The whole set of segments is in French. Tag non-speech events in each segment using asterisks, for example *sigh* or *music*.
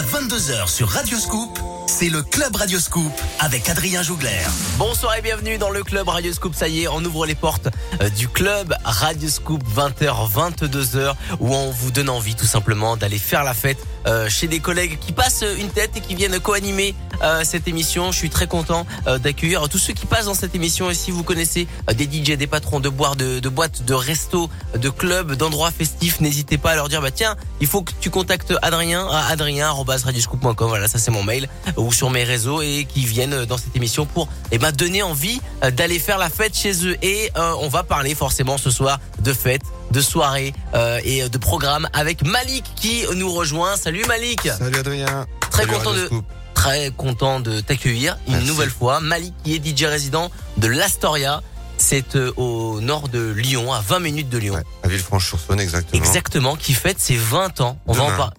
Jusqu'à 22h sur Radioscoop, c'est le Club Radioscoop avec Adrien Jougler. Bonsoir et bienvenue dans le Club Radioscoop. Ça y est, on ouvre les portes euh, du Club Radioscoop 20h, 22h, où on vous donne envie tout simplement d'aller faire la fête euh, chez des collègues qui passent une tête et qui viennent co-animer euh, cette émission. Je suis très content euh, d'accueillir tous ceux qui passent dans cette émission. Et si vous connaissez euh, des DJ, des patrons de boire, de, de boîtes, de restos, de clubs, d'endroits festifs, n'hésitez pas à leur dire bah tiens, il faut que tu contactes Adrien à adrien@radioscoop.com. Voilà, ça c'est mon mail ou sur mes réseaux et qui viennent dans cette émission pour eh ben donner envie d'aller faire la fête chez eux. Et on va parler forcément ce soir de fête de soirée euh, et de programme avec Malik qui nous rejoint. Salut Malik. Salut Adrien. Très Salut content de. Très content de t'accueillir une Merci. nouvelle fois. Malik qui est DJ résident de l'Astoria. C'est euh, au nord de Lyon, à 20 minutes de Lyon. Ouais, à Villefranche-sur-Saône, exactement. Exactement, qui fête ses 20 ans. On va en Demain. parler.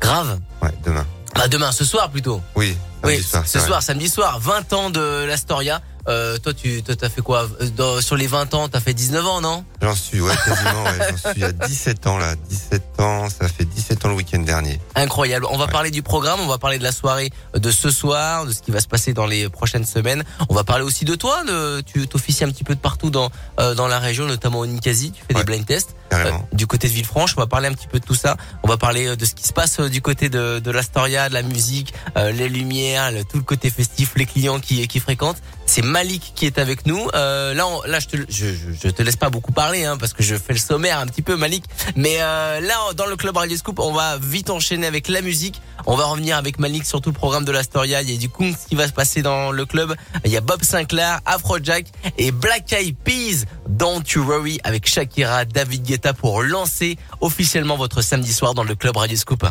Grave. Ouais, demain. Bah demain, ce soir plutôt. Oui, Oui, soir, ce soir, samedi soir, 20 ans de l'Astoria. Euh, toi, tu toi, t'as fait quoi? Dans- Sur les 20 ans, t'as fait 19 ans, non? J'en suis, ouais, quasiment, ouais, j'en suis à 17 ans, là. 17 ans, ça fait 17 ans le week-end dernier. Incroyable. On va Ouais. parler du programme, on va parler de la soirée de ce soir, de ce qui va se passer dans les prochaines semaines. On va parler aussi de toi. Tu t'officies un petit peu de partout dans euh, dans la région, notamment au Ninkasi. Tu fais des blind tests euh, du côté de Villefranche. On va parler un petit peu de tout ça. On va parler de ce qui se passe du côté de de l'Astoria, de la musique, les lumières, le- tout le côté festif, les clients qui qui fréquentent. C'est Malik qui est avec nous. Euh, là, on- là, je te, je, je, te laisse pas beaucoup parler, hein, parce que je fais le sommaire un petit peu, Malik. Mais euh, là, dans le club Radio Scoop, on va vite enchaîner avec la musique. On va revenir avec Malik sur tout le programme de l'Astoria. Il y a du Kungs qui va se passer dans le club. Il y a Bob Sinclair, Afrojack et Black Eyed Peas. Don't You Worry avec Shakira, David Guetta pour lancer officiellement votre samedi soir dans le club Radio Scoop.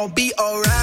All be alright.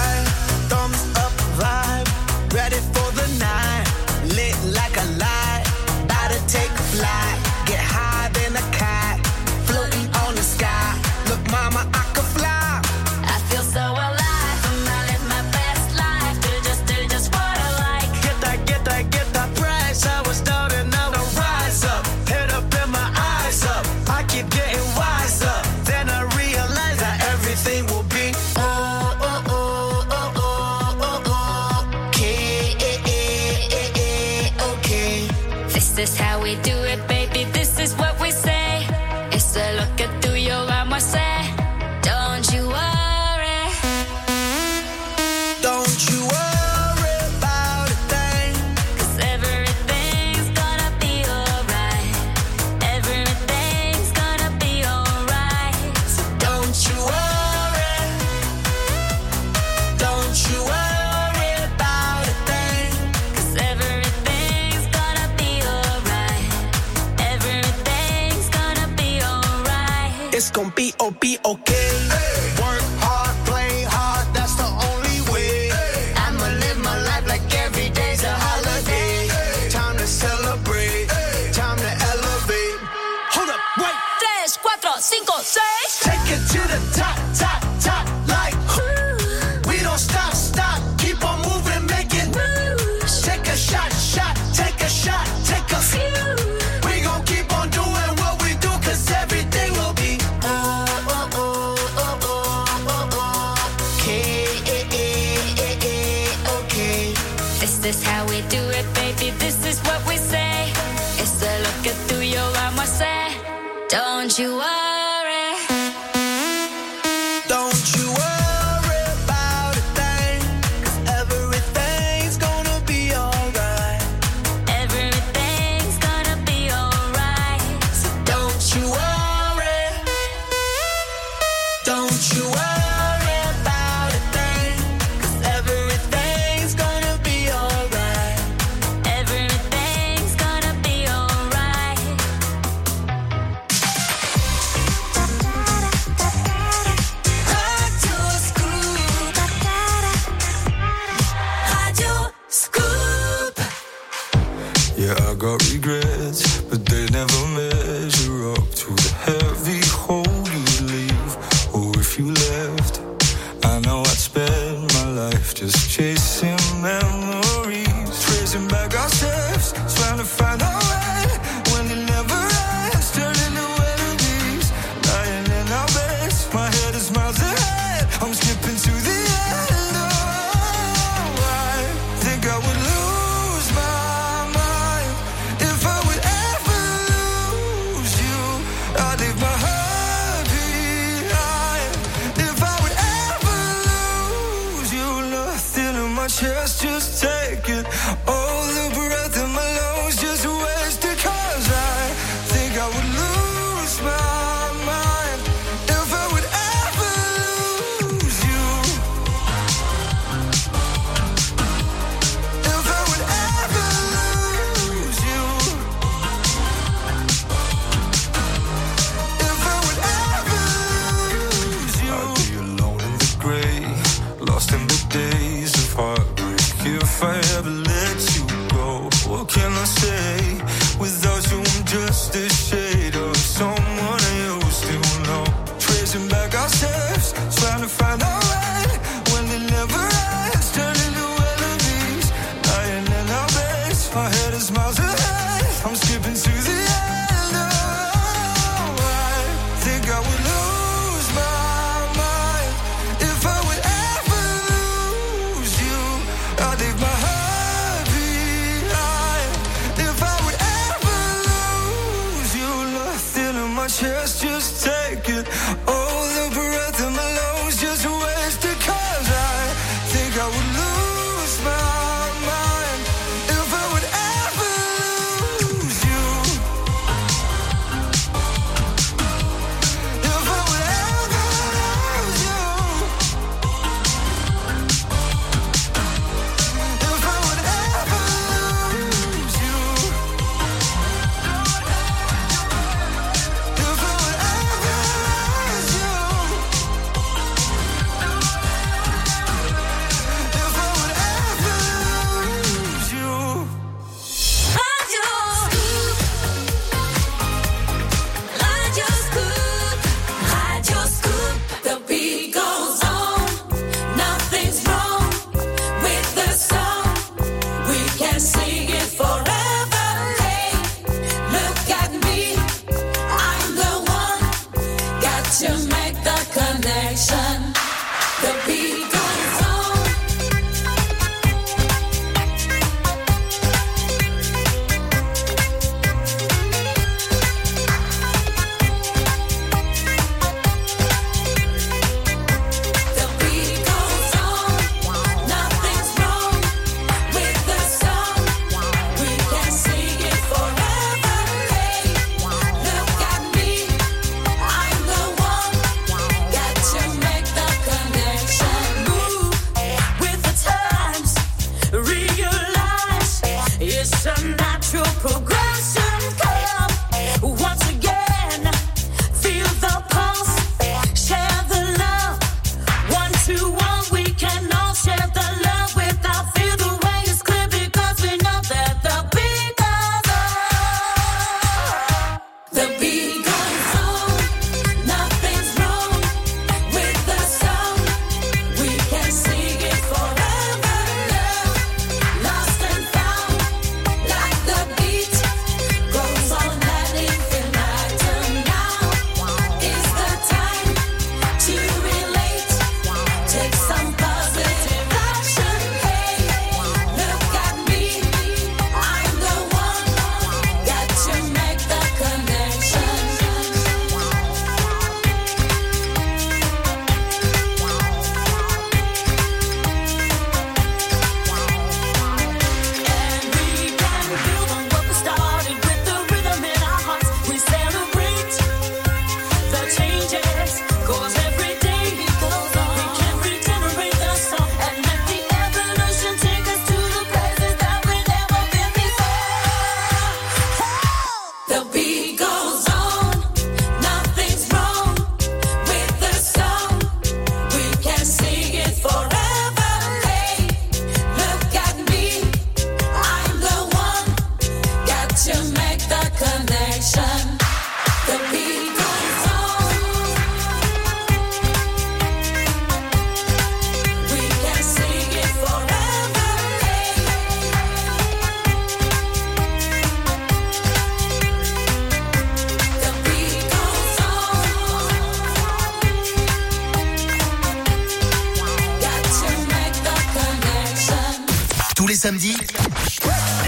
Samedis,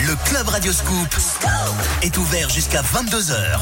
le Club Radio Scoop est ouvert jusqu'à 22h.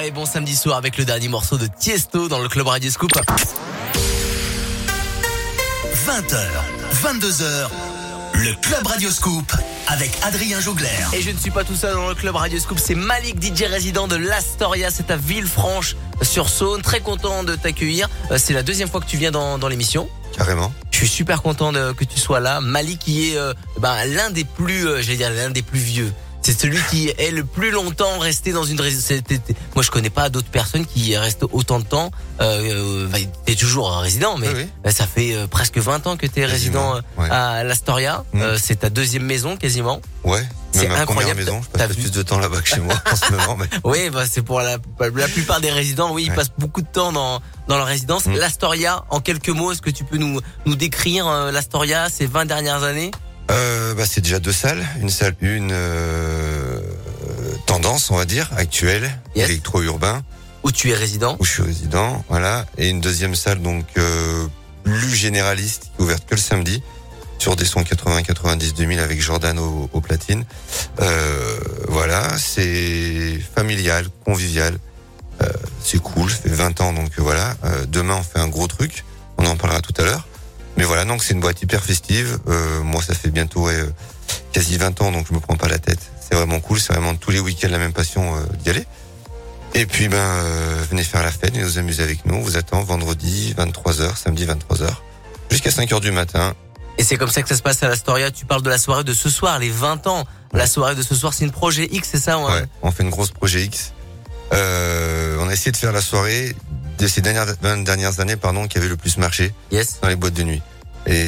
Soirée, bon samedi soir avec le dernier morceau de Tiesto dans le club Radio Scoop. 20h, 22h, le Club Radioscoop avec Adrien Jougler. Et je ne suis pas tout seul dans le club Radio Scoop, c'est Malik DJ résident de l'Astoria, c'est à Villefranche sur Saône. Très content de t'accueillir. Euh, C'est la deuxième fois que tu viens dans, dans l'émission. Carrément. Je suis super content de- que tu sois là. Malik qui est euh, ben, l'un des plus, euh, j'allais dire l'un des plus vieux. C'est celui qui est le plus longtemps resté dans une résidence. Moi, je connais pas d'autres personnes qui restent autant de temps. Euh, euh, t'es toujours un résident, mais Oui, euh, ça fait euh, presque 20 ans que t'es résident euh, ouais. à l'Astoria. Mm. Euh, c'est ta deuxième maison quasiment. Ouais. C'est incroyable. maison, je passe plus de temps là-bas que chez moi en ce *laughs* moment. Mais... Oui, bah, c'est pour la, la plupart des résidents. Oui, ils Ouais. passent beaucoup de temps dans, dans leur résidence. Mm. L'Astoria, en quelques mots, est-ce que tu peux nous, nous décrire euh, l'Astoria ces 20 dernières années? Euh, bah, c'est déjà deux salles. Une salle, une euh, tendance, on va dire, actuelle, Yes. électro-urbain, où tu es résident où je suis résident, voilà. Et une deuxième salle, donc euh, plus généraliste, qui est ouverte que le samedi, sur des sons 80, 90, 2000 avec Jordan au, au platine. Euh, voilà, c'est familial, convivial. Euh, c'est cool, ça fait 20 ans, donc euh, voilà. Euh, demain, on fait un gros truc. On en parlera tout à l'heure. Mais voilà, donc c'est une boîte hyper festive. Euh, moi, ça fait bientôt ouais, euh, quasi 20 ans, donc je me prends pas la tête. C'est vraiment cool, c'est vraiment tous les week-ends la même passion euh, d'y aller. Et puis, ben, euh, venez faire la fête, venez vous amuser avec nous. On vous attend vendredi 23h, samedi 23h, jusqu'à 5h du matin. Et c'est comme ça que ça se passe à l'Astoria. Tu parles de la soirée de ce soir, les 20 ans. La soirée de ce soir, c'est une projet X, c'est ça ouais Ouais, on fait une grosse projet X. Euh, on a essayé de faire la soirée de ces dernières 20 dernières années, pardon, qui avait le plus marché Yes. dans les boîtes de nuit. Et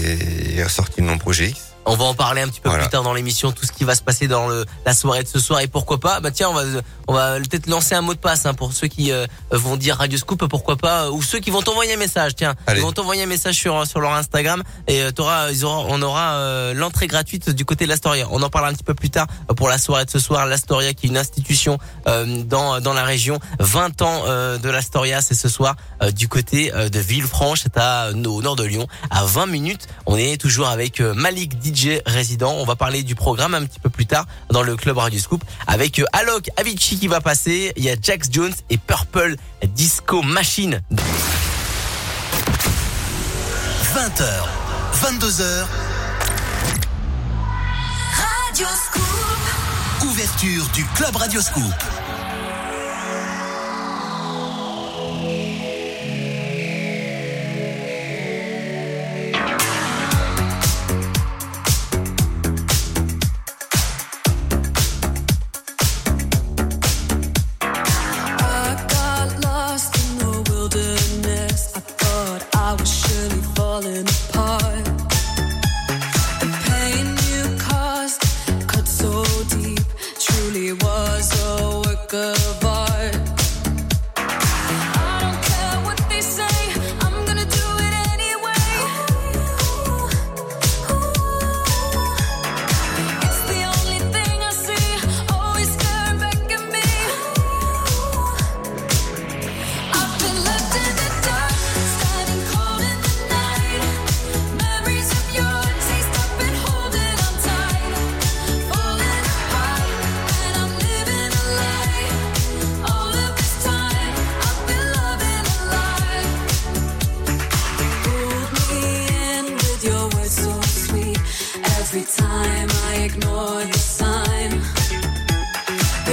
il est ressorti le nom projet X. On va en parler un petit peu Voilà. plus tard dans l'émission, tout ce qui va se passer dans le, la soirée de ce soir et pourquoi pas. Bah tiens, on va on va peut-être lancer un mot de passe hein, pour ceux qui euh, vont dire Radio Scoop, pourquoi pas, ou ceux qui vont t'envoyer un message. Tiens, Allez. ils vont t'envoyer un message sur sur leur Instagram et euh, t'auras, ils auront, on aura euh, l'entrée gratuite du côté de l'Astoria. On en parlera un petit peu plus tard euh, pour la soirée de ce soir. L'Astoria qui est une institution euh, dans dans la région. 20 ans euh, de l'Astoria, c'est ce soir euh, du côté euh, de Villefranche, c'est à au nord de Lyon, à 20 minutes. On est toujours avec euh, Malik DJ résident. On va parler du programme un petit peu plus tard dans le club Radio Scoop avec euh, Alok Avicii qui va passer. Il y a Jax Jones et Purple Disco Machine. 20h, 22h, Radio Scoop. ouverture du Club Radioscoop. I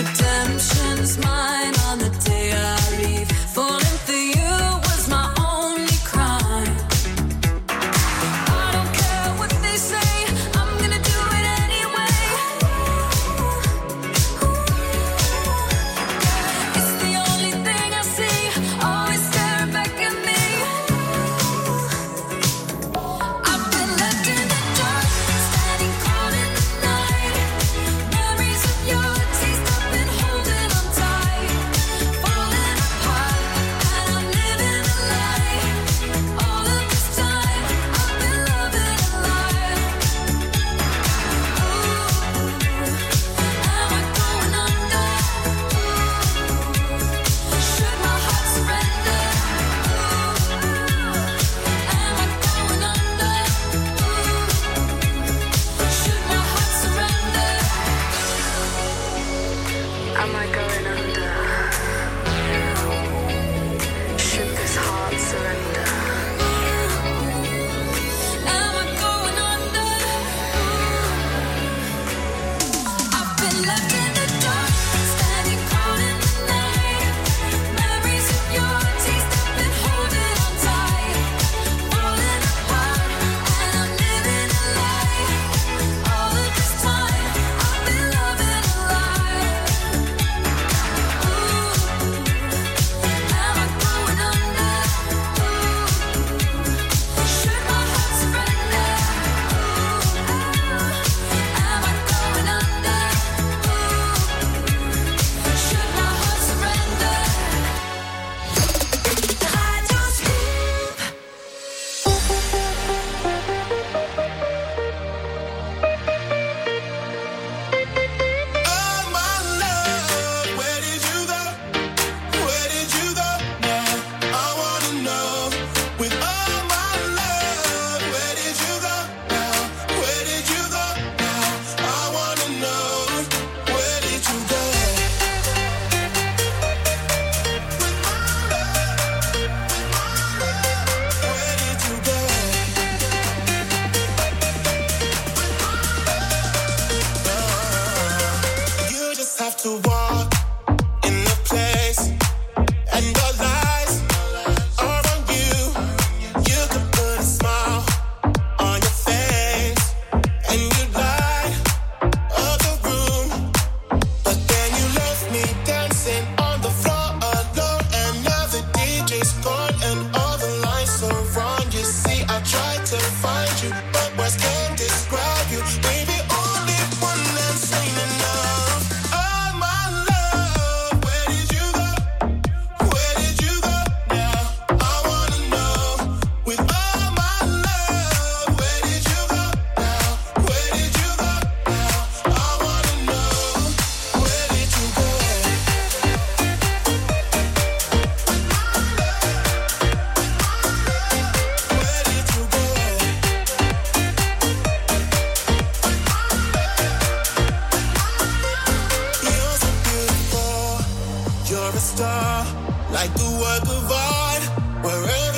Time. star, like the work of art. Wherever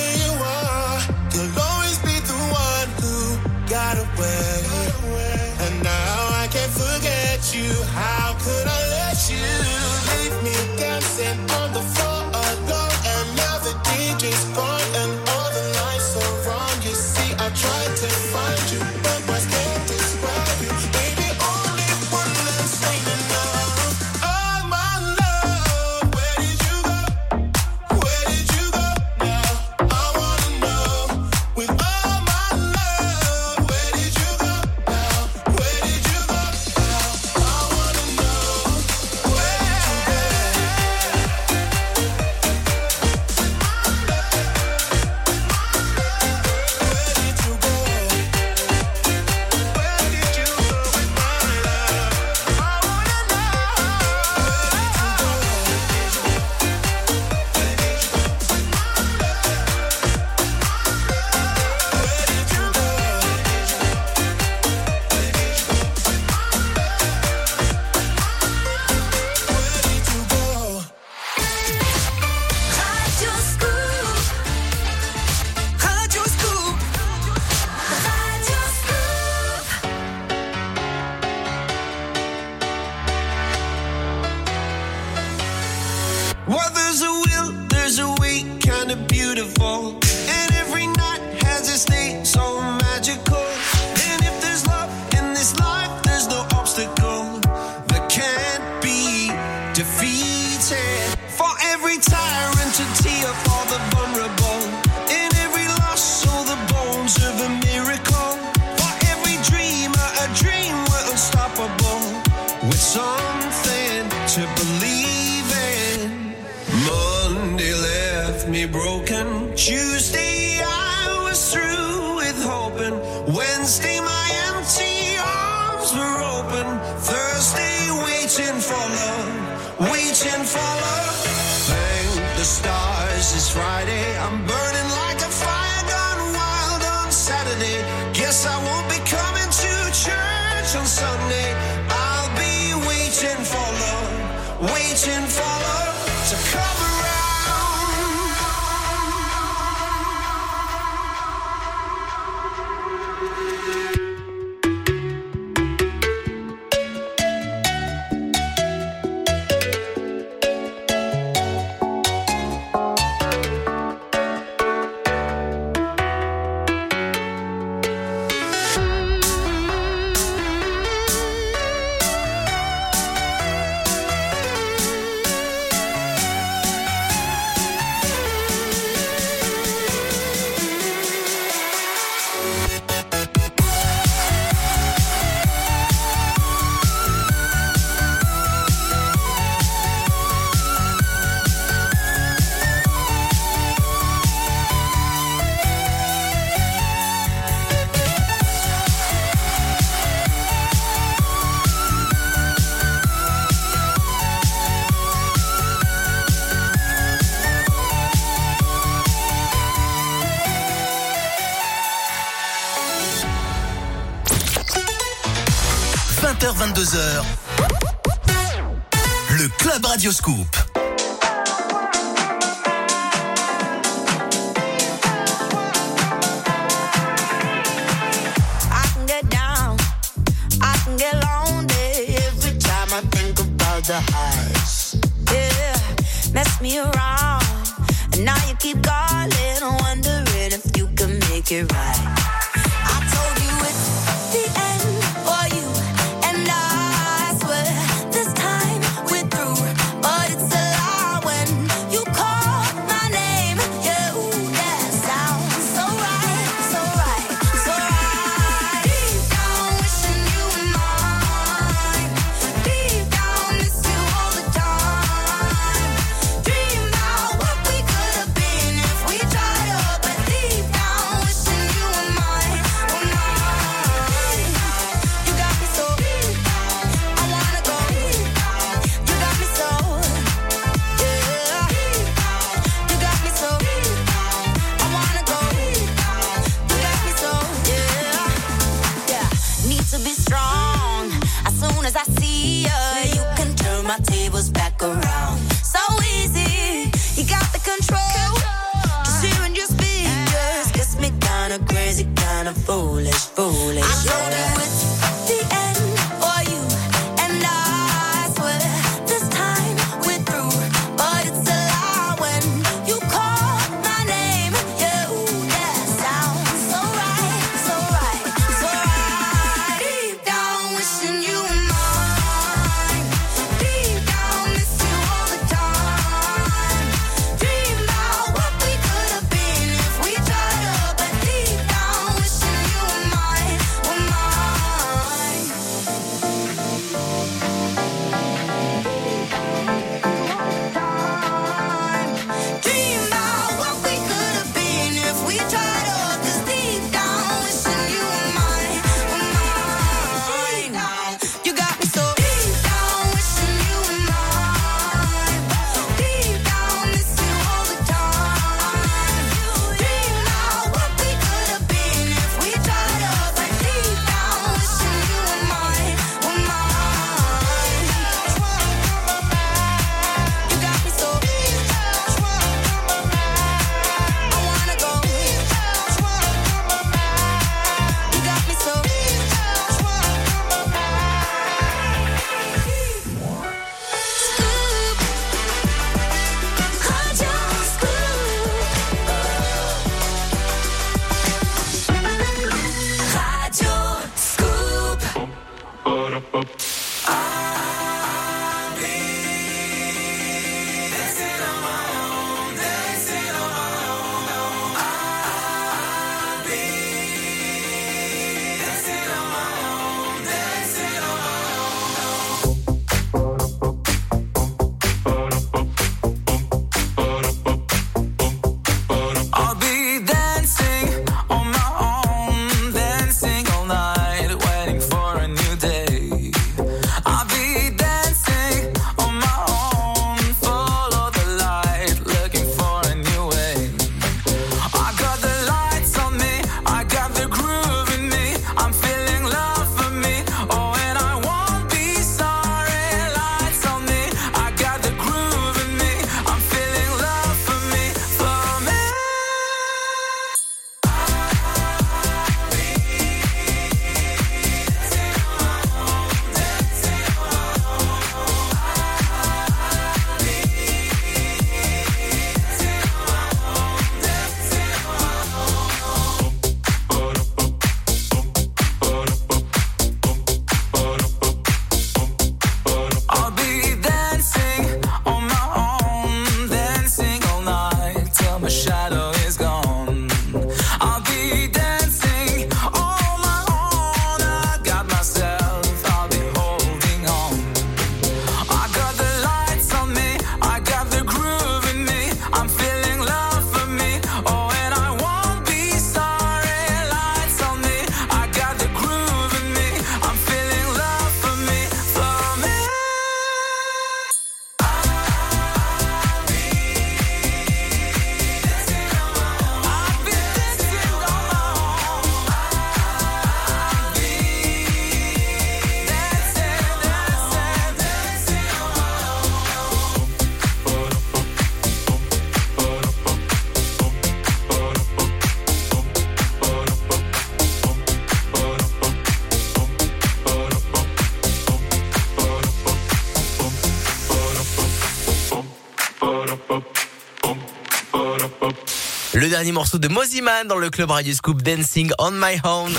22h. Le Club Radio Scoop. Dernier morceau de Moziman dans le club Radio Scoop Dancing on My Own.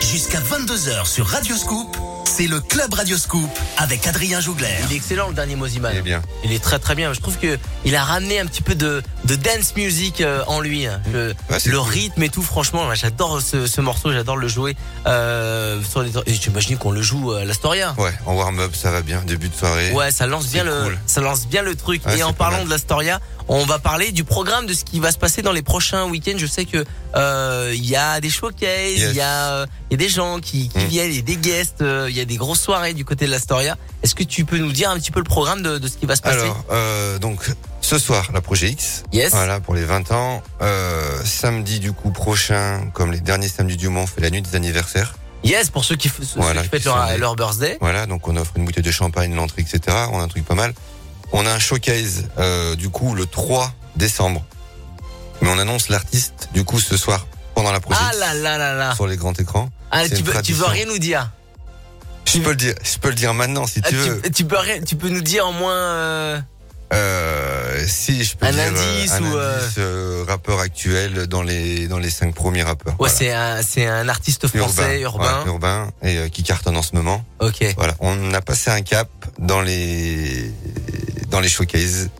Jusqu'à 22h sur Radio Scoop, c'est le Club Radio Scoop avec Adrien Jougler. Il est excellent le dernier Moziman. Il est bien. Il est très très bien. Je trouve que il a ramené un petit peu de, de dance music euh, en lui. hein. Le, Ouais, c'est le cool. rythme et tout, franchement, j'adore ce, ce morceau, j'adore le jouer. Euh, sur les, j'imagine qu'on le joue à l'Astoria. Ouais, en warm-up, ça va bien. Début de soirée. Ouais, ça lance bien le, cool. ça lance bien le truc. Ouais, et en parlant mal. de l'Astoria, on va parler du programme de ce qui va se passer dans les prochains week-ends. Je sais que euh, il y a des showcases, il Yes. y a, euh, y a des gens qui, qui Mm. viennent, il y a des guests, euh, il y a des grosses soirées du côté de l'Astoria. Est-ce que tu peux nous dire un petit peu le programme de, de ce qui va se passer? Alors, euh, donc, ce soir, la Projet X. Yes. Voilà, pour les 20 ans. Euh, samedi, du coup, prochain, comme les derniers samedis du mois, on fait la nuit des anniversaires. Yes, pour ceux qui, ceux Voilà, qui fêtent qui leur, leur birthday. Voilà, donc on offre une bouteille de champagne, l'entrée, etc. On a un truc pas mal. On a un showcase, euh, du coup, le 3 décembre. Mais on annonce l'artiste, du coup, ce soir, pendant la Projet Ah là là là là. sur les grands écrans. Ah, tu, veux, tu veux rien nous dire Je peux le dire, je peux le dire maintenant, si Ah, tu veux. tu, tu peux rien, tu peux nous dire au moins. euh, Euh, si je peux Un dire indice un ou, indice, euh, rappeur actuel dans les dans les cinq premiers rappeurs. Ouais, Voilà. c'est un, c'est un artiste français urbain. ouais, urbain et euh, qui cartonne en ce moment. Ok. Voilà, on a passé un cap dans les dans les showcases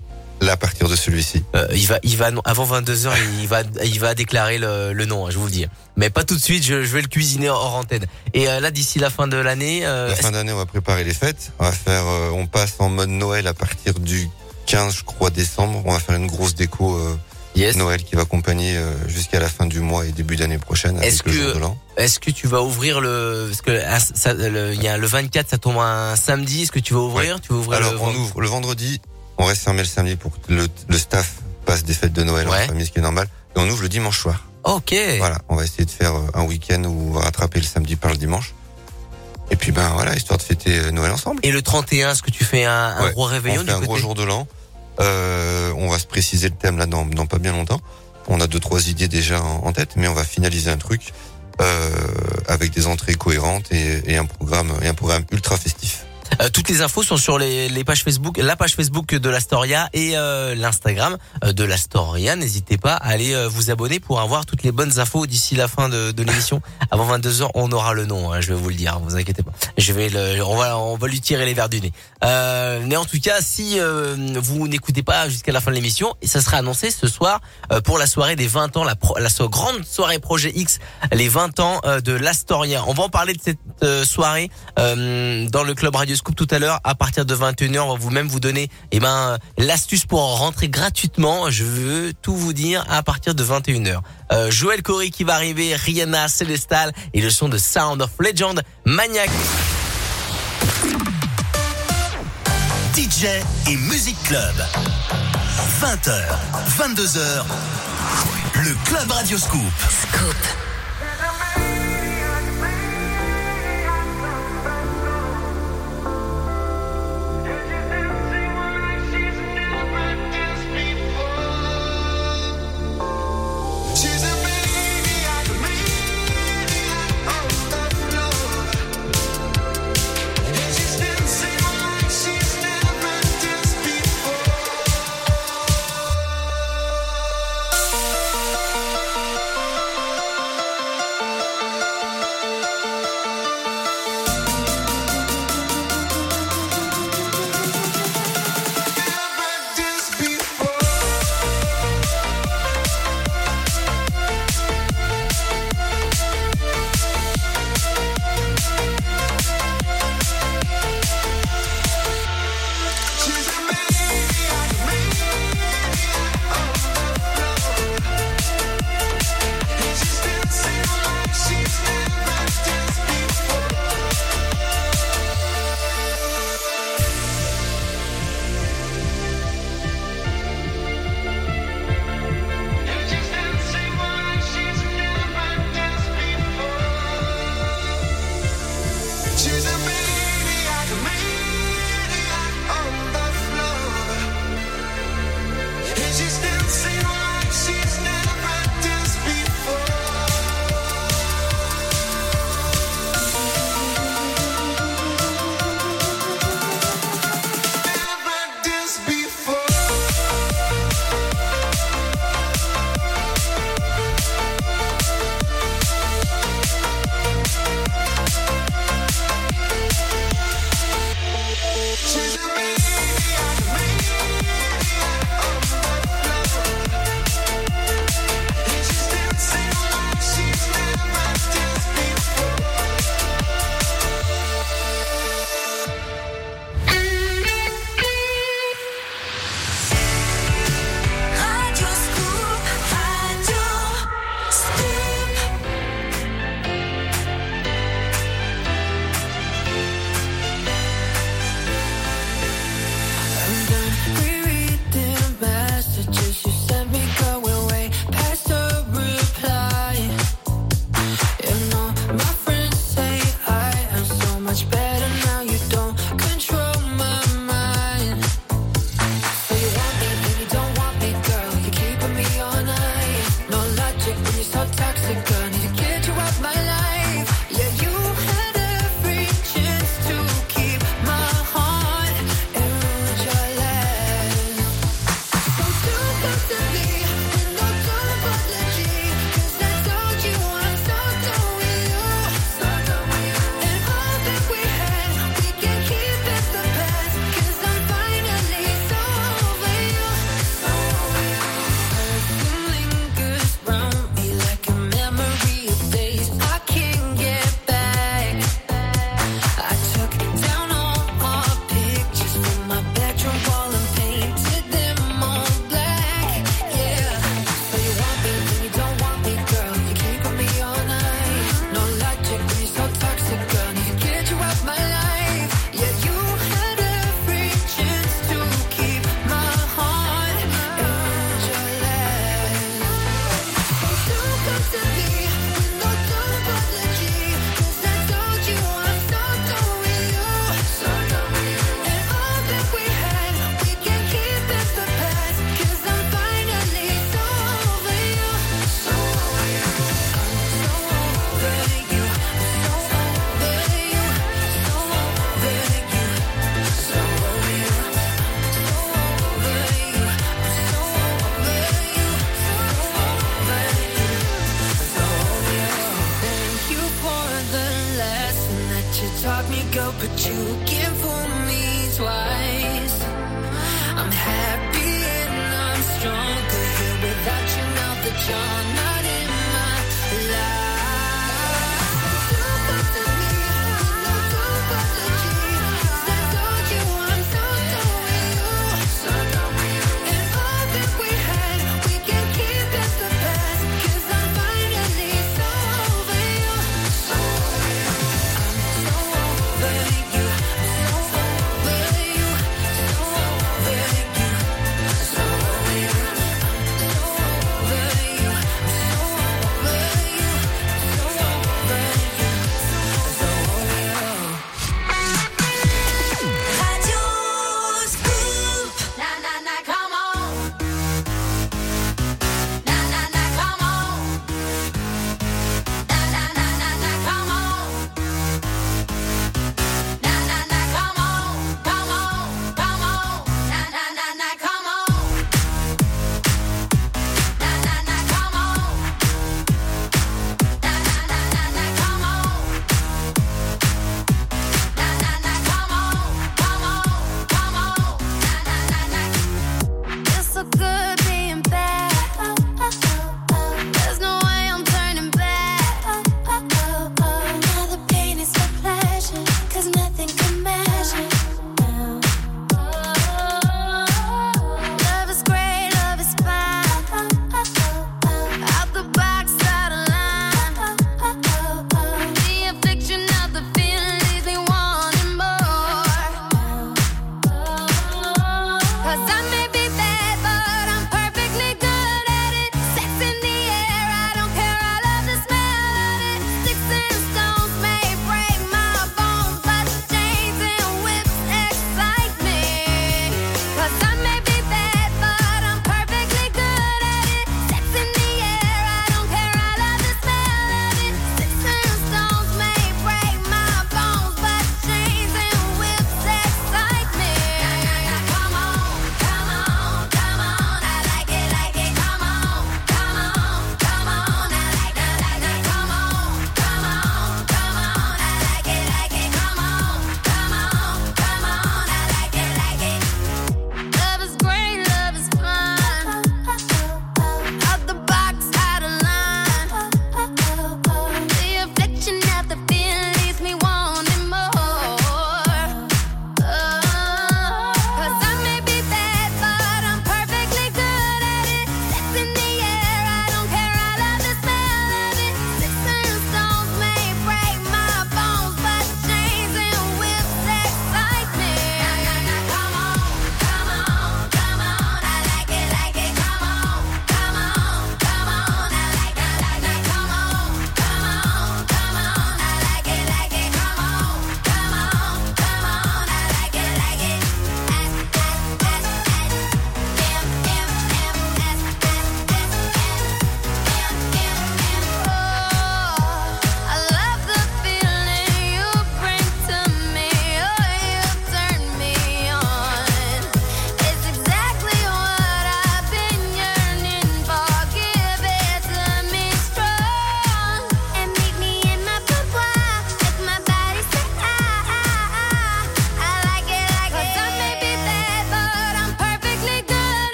là à partir de celui-ci. Euh, il va, il va avant 22 h il va, il va déclarer le, le nom. hein, je vous le dis. Mais pas tout de suite. Je, je vais le cuisiner hors antenne. Et euh, là, d'ici la fin de l'année, euh, La fin d'année, on va préparer les fêtes. On va faire, euh, on passe en mode Noël à partir du 15, je crois, décembre. On va faire une grosse déco euh, yes. Noël qui va accompagner euh, jusqu'à la fin du mois et début d'année prochaine Est-ce que- jour de l'an. Est-ce que tu vas ouvrir le, parce que ah, ça, le, il y a le 24, ça tombe un samedi. Est-ce que tu vas ouvrir? Tu vas ouvrir Alors, le on ouvre le vendredi. On reste fermé le samedi pour que le, le staff passe des fêtes de Noël Ouais. en famille, ce qui est normal. Et on ouvre le dimanche soir. Ok. Voilà, on va essayer de faire euh, un week-end où on va rattraper le samedi par le dimanche. Et puis ben voilà, histoire de fêter euh, Noël ensemble. Et le 31, est-ce que tu fais un, un Ouais, gros réveillon on du un côté? gros jour de l'an. Euh, on va se préciser le thème là dans, dans pas bien longtemps. On a deux trois idées déjà en, tête, mais on va finaliser un truc euh, avec des entrées cohérentes et, et un programme et un programme ultra festif. Euh, toutes les infos sont sur les, les pages Facebook, la page Facebook de l'Astoria et euh, l'Instagram euh, de l'Astoria. N'hésitez pas à aller euh, vous abonner pour avoir toutes les bonnes infos d'ici la fin de, de l'émission. *laughs* Avant 22 h on aura le nom. hein, je vais vous le dire. Vous inquiétez pas. Je vais le, on va, on va lui tirer les verres du nez. Euh, mais en tout cas, si euh, vous n'écoutez pas jusqu'à la fin de l'émission, et ça sera annoncé ce soir euh, pour la soirée des 20 ans, la, pro- la so- grande soirée Projet X, les 20 ans euh, de l'Astoria. On va en parler de cette euh, soirée euh, dans le club Radio Scoop tout à l'heure à partir de 21h. On va vous même vous donner eh ben l'astuce pour rentrer gratuitement. Je veux tout vous dire à partir de 21h. Euh, Joël Corey qui va arriver, Rihanna, Célestal et le son de Sound of Legend, Maniac. DJ et Music Club. 20h, 22h, le Club Radio Scoop. She's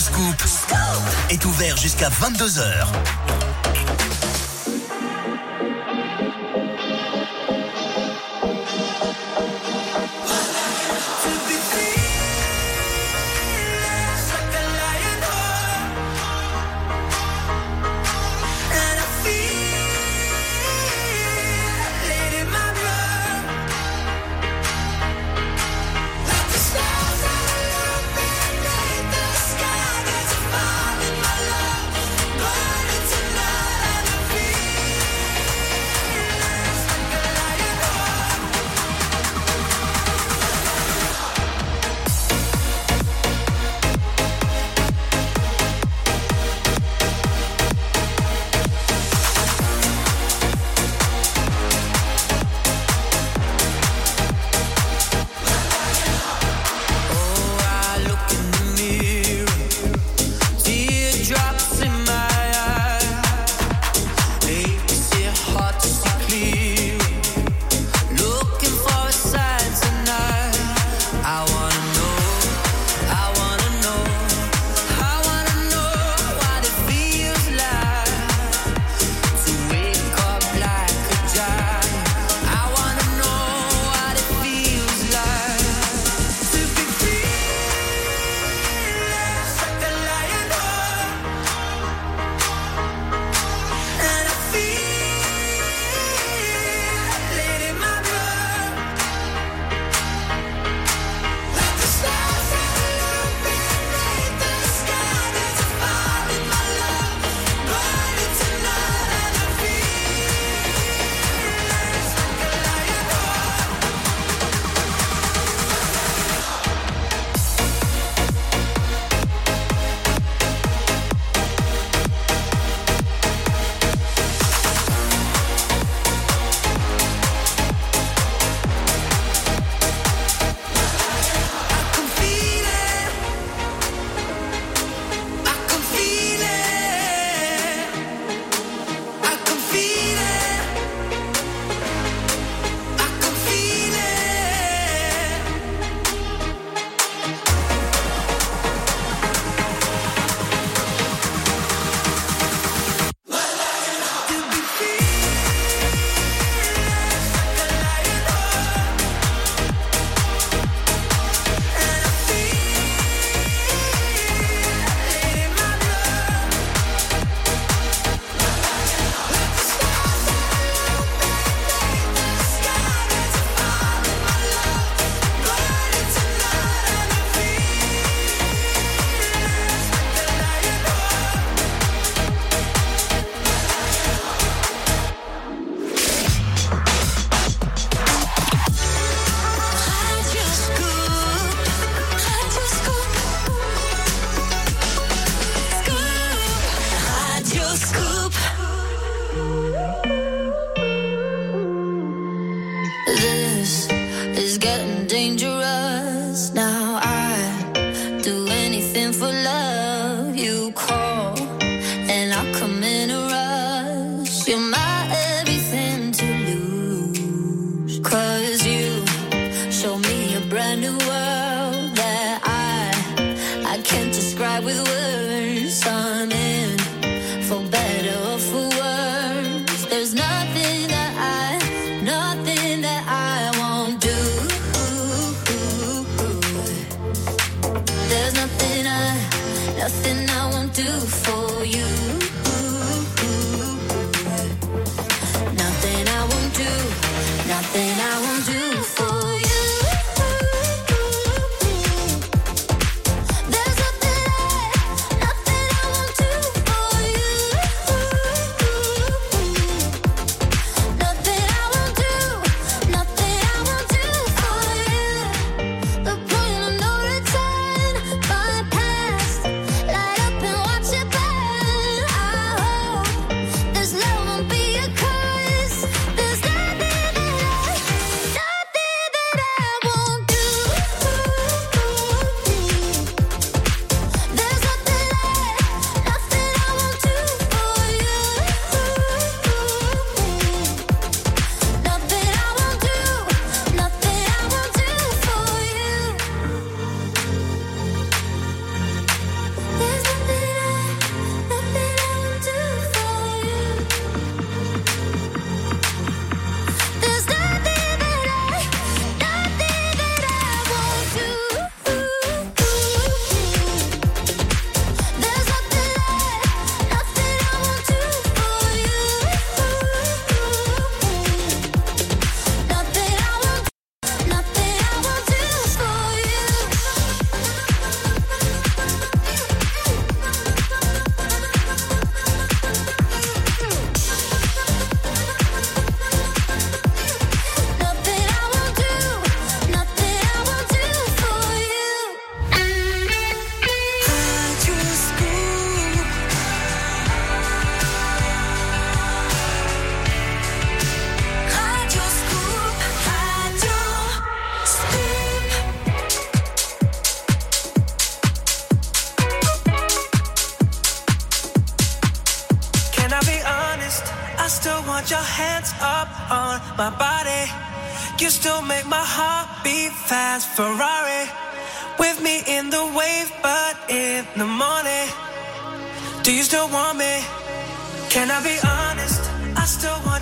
Scoop est ouvert jusqu'à 22h.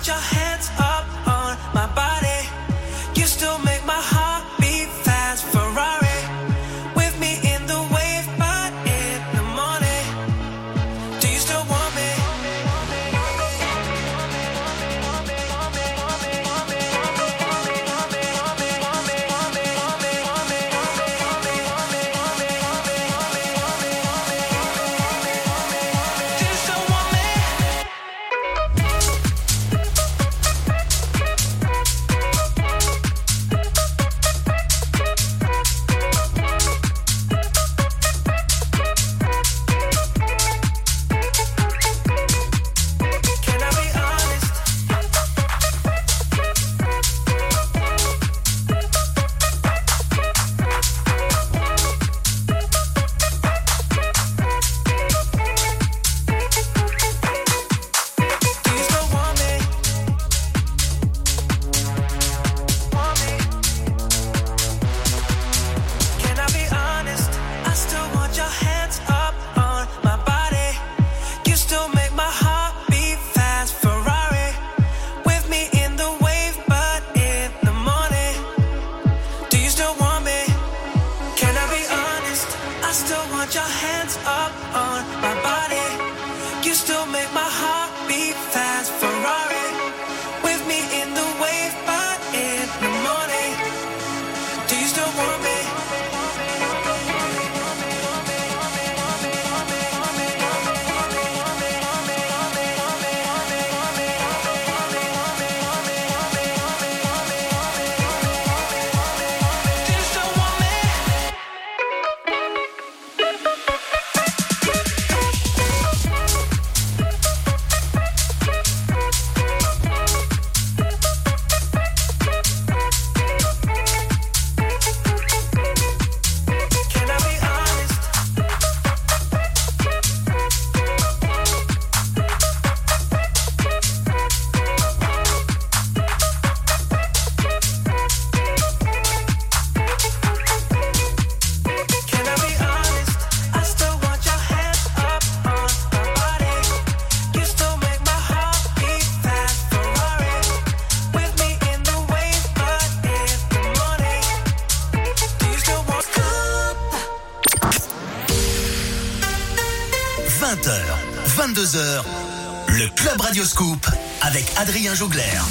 Your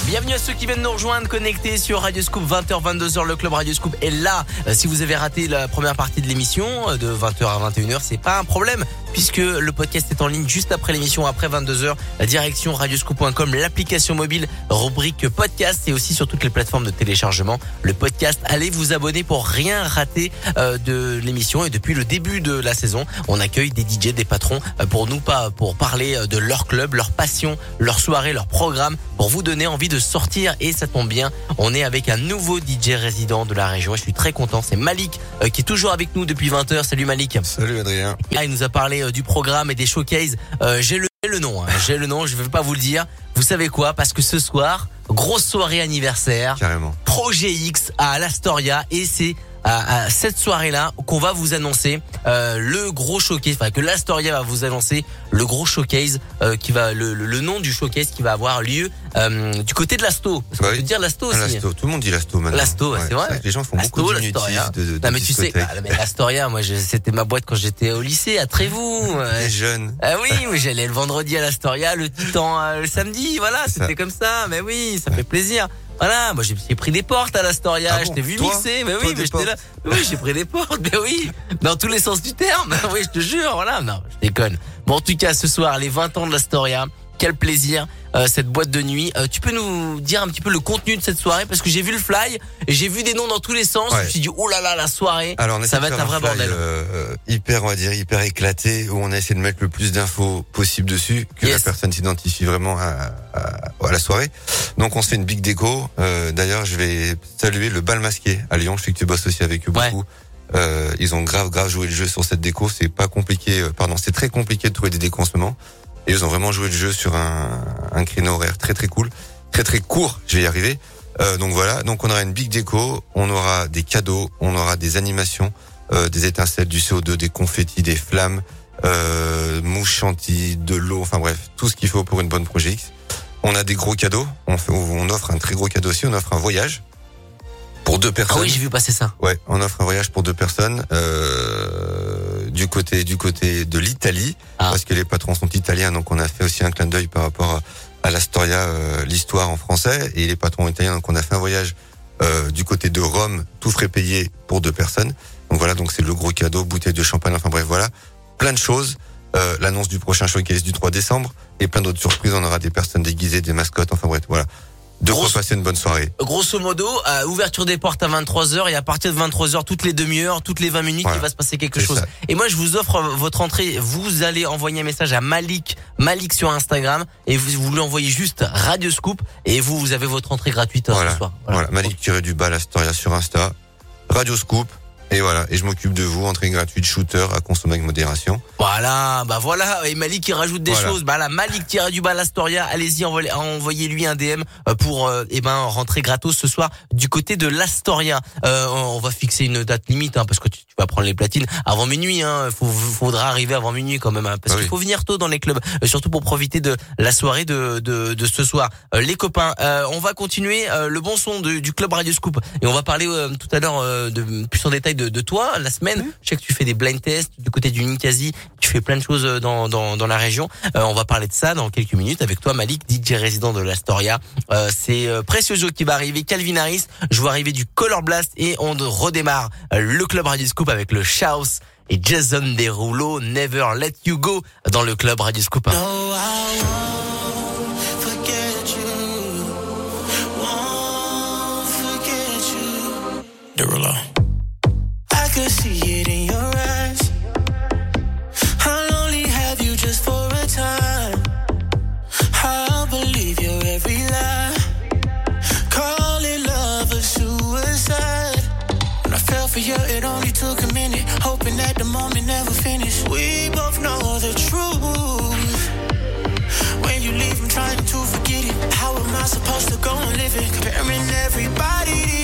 Bienvenue à ceux qui viennent nous rejoindre connectés sur Radio Scoop 20h 22h le club Radio Scoop est là. Euh, Si vous avez raté la première partie de l'émission euh, de 20h à 21h, c'est pas un problème puisque le podcast est en ligne juste après l'émission après 22h. La direction radioscoop.com, l'application mobile, rubrique podcast et aussi sur toutes les plateformes de téléchargement. Le podcast, allez vous abonner pour rien rater euh, de l'émission et depuis le début de la saison, on accueille des DJ, des patrons pour nous pas pour parler de leur club, leur passion, leur soirée, leur programme pour vous donner envie de sortir et ça tombe bien, on est avec un nouveau DJ résident de la région je suis très content, c'est Malik euh, qui est toujours avec nous depuis 20h. Salut Malik. Salut Adrien. Là, il nous a parlé euh, du programme et des showcases. Euh, j'ai le, nom, hein, j'ai le nom, je vais pas vous le dire. Vous savez quoi? Parce que ce soir, grosse soirée anniversaire, Carrément. Projet X à l'Astoria et c'est à, à cette soirée-là qu'on va vous annoncer euh, le gros showcase, enfin que l'Astoria va vous annoncer le gros showcase euh, qui va le, le- le nom du showcase qui va avoir lieu euh, du côté de l'Asto. Parce qu'on Ouais. peut dire l'Asto aussi. L'Asto, tout le monde dit l'Asto maintenant. L'Asto, ouais, c'est vrai. Les gens font beaucoup de l'Astoria. de, de, Non mais tu sais, ah, l'Astoria, moi c'était ma boîte quand j'étais au lycée à Trévoux. *laughs* Les jeunes. Ah oui, oui, j'allais le vendredi à l'Astoria, le Titan euh, le samedi, voilà, c'était comme ça, mais oui, ça fait plaisir. Voilà, moi j'ai pris des portes à l'Astoria, Ah bon je t'ai vu Toi mixer, mais oui, mais j'étais là. Oui, j'ai pris des portes, mais oui, dans tous les sens du terme. *laughs* Oui, je te jure, voilà, non, je déconne. Bon, en tout cas, ce soir, les 20 ans de l'Astoria, quel plaisir, cette boîte de nuit. Euh, tu peux nous dire un petit peu le contenu de cette soirée? Parce que j'ai vu le fly et j'ai vu des noms dans tous les sens. Ouais. Je me suis dit, oh là là, la soirée, Alors, on ça va être un vrai bordel. euh, hyper, on va dire, hyper éclaté, où on a essayé de mettre le plus d'infos possible dessus, que Yes. la personne s'identifie vraiment à, à, à la soirée. Donc, on se fait une big déco. Euh, D'ailleurs, je vais saluer le bal masqué à Lyon. Je sais que tu bosses aussi avec eux Ouais. beaucoup. Euh, ils ont grave, grave joué le jeu sur cette déco. C'est pas compliqué, euh, pardon, c'est très compliqué de trouver des décos en ce moment. Et ils ont vraiment joué le jeu sur un, un créneau horaire très, très cool. Très, très court. Je vais y arriver. Euh, donc voilà, donc on aura une big déco, on aura des cadeaux, on aura des animations, euh, des étincelles, du CO2, des confettis, des flammes, euh, mouches chantilly, de l'eau, enfin bref, tout ce qu'il faut pour une bonne Projet X. On a des gros cadeaux, on, fait, on offre un très gros cadeau aussi, on offre un voyage pour deux Ah personnes. oui, j'ai vu passer ça. Ouais, on offre un voyage pour deux personnes euh, du côté du côté de l'Italie Ah. parce que les patrons sont italiens, donc on a fait aussi un clin d'œil par rapport à l'Astoria, euh, l'histoire en français, et les patrons italiens, donc on a fait un voyage euh, du côté de Rome, tout frais payé pour deux personnes. Donc voilà, donc c'est le gros cadeau, bouteille de champagne, enfin bref, voilà, plein de choses. Euh, L'annonce du prochain showcase du 3 décembre et plein d'autres surprises. On aura des personnes déguisées, des mascottes, enfin bref, voilà. De quoi Grosse- passer une bonne soirée. Grosso modo, euh, ouverture des portes à 23h et à partir de 23h, toutes les demi-heures, toutes les 20 minutes, Voilà. il va se passer quelque chose. ça. Et moi, je vous offre votre entrée. Vous allez envoyer un message à Malik, Malik sur Instagram, et vous, vous lui envoyez juste Radio Scoop, et vous, vous avez votre entrée gratuite Voilà. ce soir. Voilà, Malik tiré du bas, Astoria sur Insta, Radio Scoop, et voilà, et je m'occupe de vous, entrée gratuite, shooter à consommer avec modération. Voilà, bah voilà, et Malik qui rajoute des Voilà. choses. Bah là, Malik tiré du bas l'Astoria, allez-y, envoyez- envoyez-lui un DM euh, pour euh, eh ben rentrer gratos ce soir du côté de l'Astoria. Euh, on va fixer une date limite hein, parce que tu, tu vas prendre les platines avant minuit. Hein, faut, faudra arriver avant minuit quand même, hein, parce Ah qu'il faut venir tôt dans les clubs, euh, surtout pour profiter de la soirée de de, de ce soir. Euh, les copains, euh, on va continuer euh, le bon son de- du club Radio Scoop et on va parler euh, tout à l'heure euh, de plus en détail de, de toi la semaine. Je sais que tu fais des blind tests du côté du Ninkasi, tu fais plein de choses euh, dans dans, dans la région. Euh, on va parler de ça dans quelques minutes avec toi Malik, DJ résident de l'Astoria. Euh, c'est euh, Precioso qui va arriver, Calvin Harris, je vois arriver du Color Blast et on redémarre le club Radio Scoop avec le Chaos et Jason Derulo, Never Let You Go dans le club Radio Scoop. No, I won't forget you. Won't forget you. Derulo. I could see it in your eyes. I'll only have you just for a time. I'll believe your every lie. Call it love a suicide. When I fell for you, it only took a minute. Hoping that the moment never finished. We both know the truth. When you leave, I'm trying to forget it. How am I supposed to go on living. Comparing everybody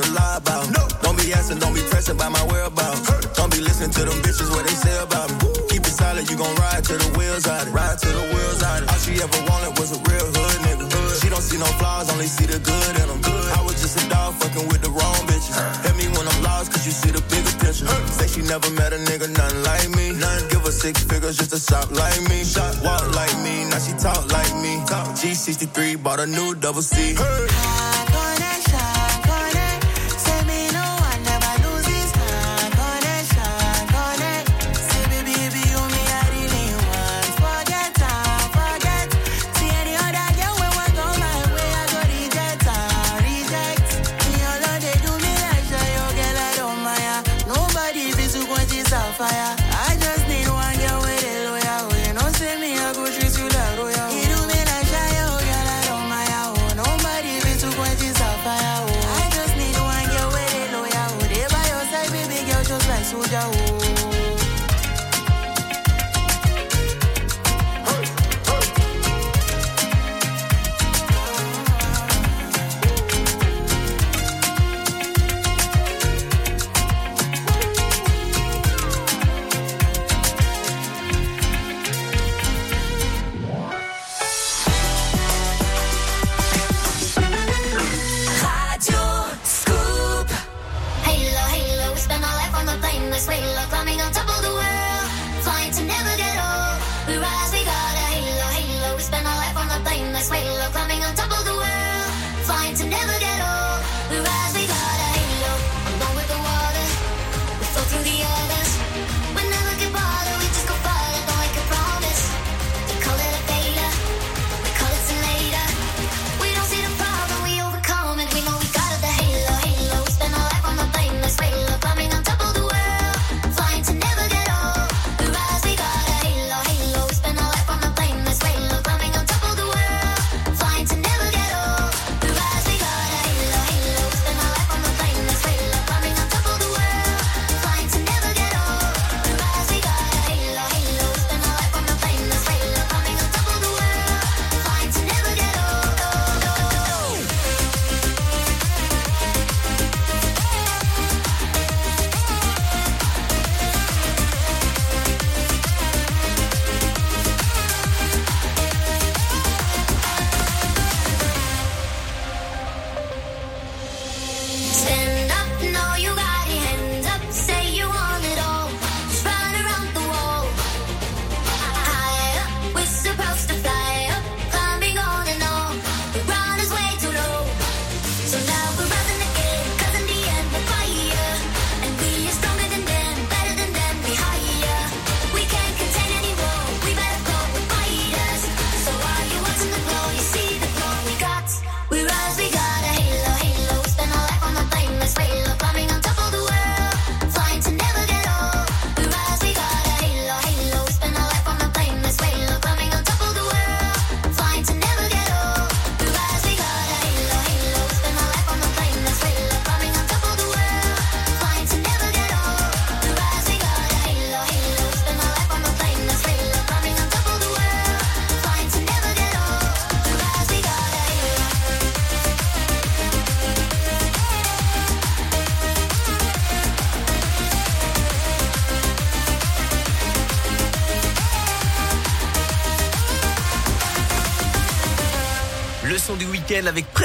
to lie about. No. Don't be asking, don't be pressing by my whereabouts. Don't be listening to them bitches what they say about me. Keep it solid, you gon' ride till the wheels out it. Ride till the wheels out it. All she ever wanted was a real hood nigga. Hood. She don't see no flaws, only see the good and I'm Good. I was just a dog fucking with the wrong bitches. Hit me when I'm lost, cause you see the bigger picture. Say she never met a nigga, nothing like me. None give her six figures just to shop like me. Shot walk like me, now she talk like me. Talk. G63 bought a new double C. Hey.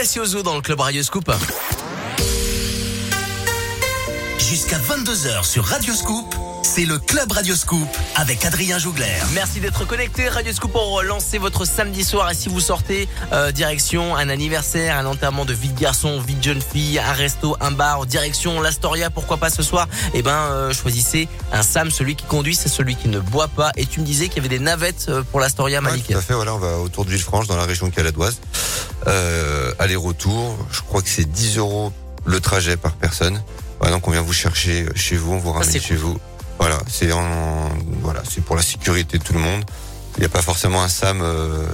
Precioso dans le club Radio Scoop. Jusqu'à 22h sur Radio Scoop, c'est le Club Radio Scoop avec Adrien Jougler. Merci d'être connecté. Radio Scoop pour lancer votre samedi soir. Et si vous sortez euh, direction un anniversaire, un enterrement de vie de garçon, vie de jeune fille, un resto, un bar, direction l'Astoria, pourquoi pas ce soir? Eh ben, euh, choisissez un Sam. Celui qui conduit, c'est celui qui ne boit pas. Et tu me disais qu'il y avait des navettes euh, pour l'Astoria, Ouais, Malik. tout à fait, voilà, on va autour de Villefranche, dans la région caladoise. Euh, aller-retour, je crois que c'est 10 euros le trajet par personne. Voilà, donc on vient vous chercher chez vous, on vous ramène c'est chez vous. Voilà, c'est en, voilà, c'est pour la sécurité de tout le monde. Il n'y a pas forcément un Sam euh,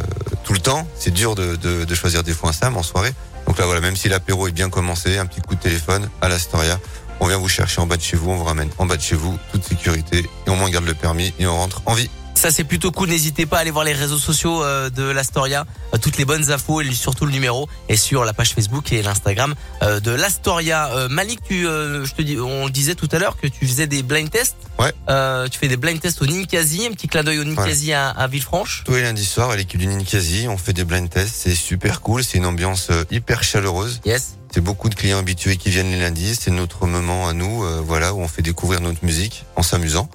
tout le temps. C'est dur de, de, de choisir des fois un Sam en soirée. Donc là, voilà, même si l'apéro est bien commencé, un petit coup de téléphone à l'Astoria. On vient vous chercher en bas de chez vous, on vous ramène en bas de chez vous, toute sécurité, et au moins on garde le permis et on rentre en vie. Ça c'est plutôt cool. N'hésitez pas à aller voir les réseaux sociaux euh, de l'Astoria, euh, toutes les bonnes infos et surtout le numéro et sur la page Facebook et l'Instagram euh, de l'Astoria. Malik, tu, je te dis, on le disait tout à l'heure que tu faisais des blind tests. Ouais. Euh, tu fais des blind tests au Ninkasi, un petit clin d'œil au Ninkasi à, à Villefranche. Tous les lundis soirs, à l'équipe du Ninkasi, on fait des blind tests. C'est super cool. C'est une ambiance hyper chaleureuse. Yes. C'est beaucoup de clients habitués qui viennent les lundis. C'est notre moment à nous, euh, voilà, où on fait découvrir notre musique en s'amusant.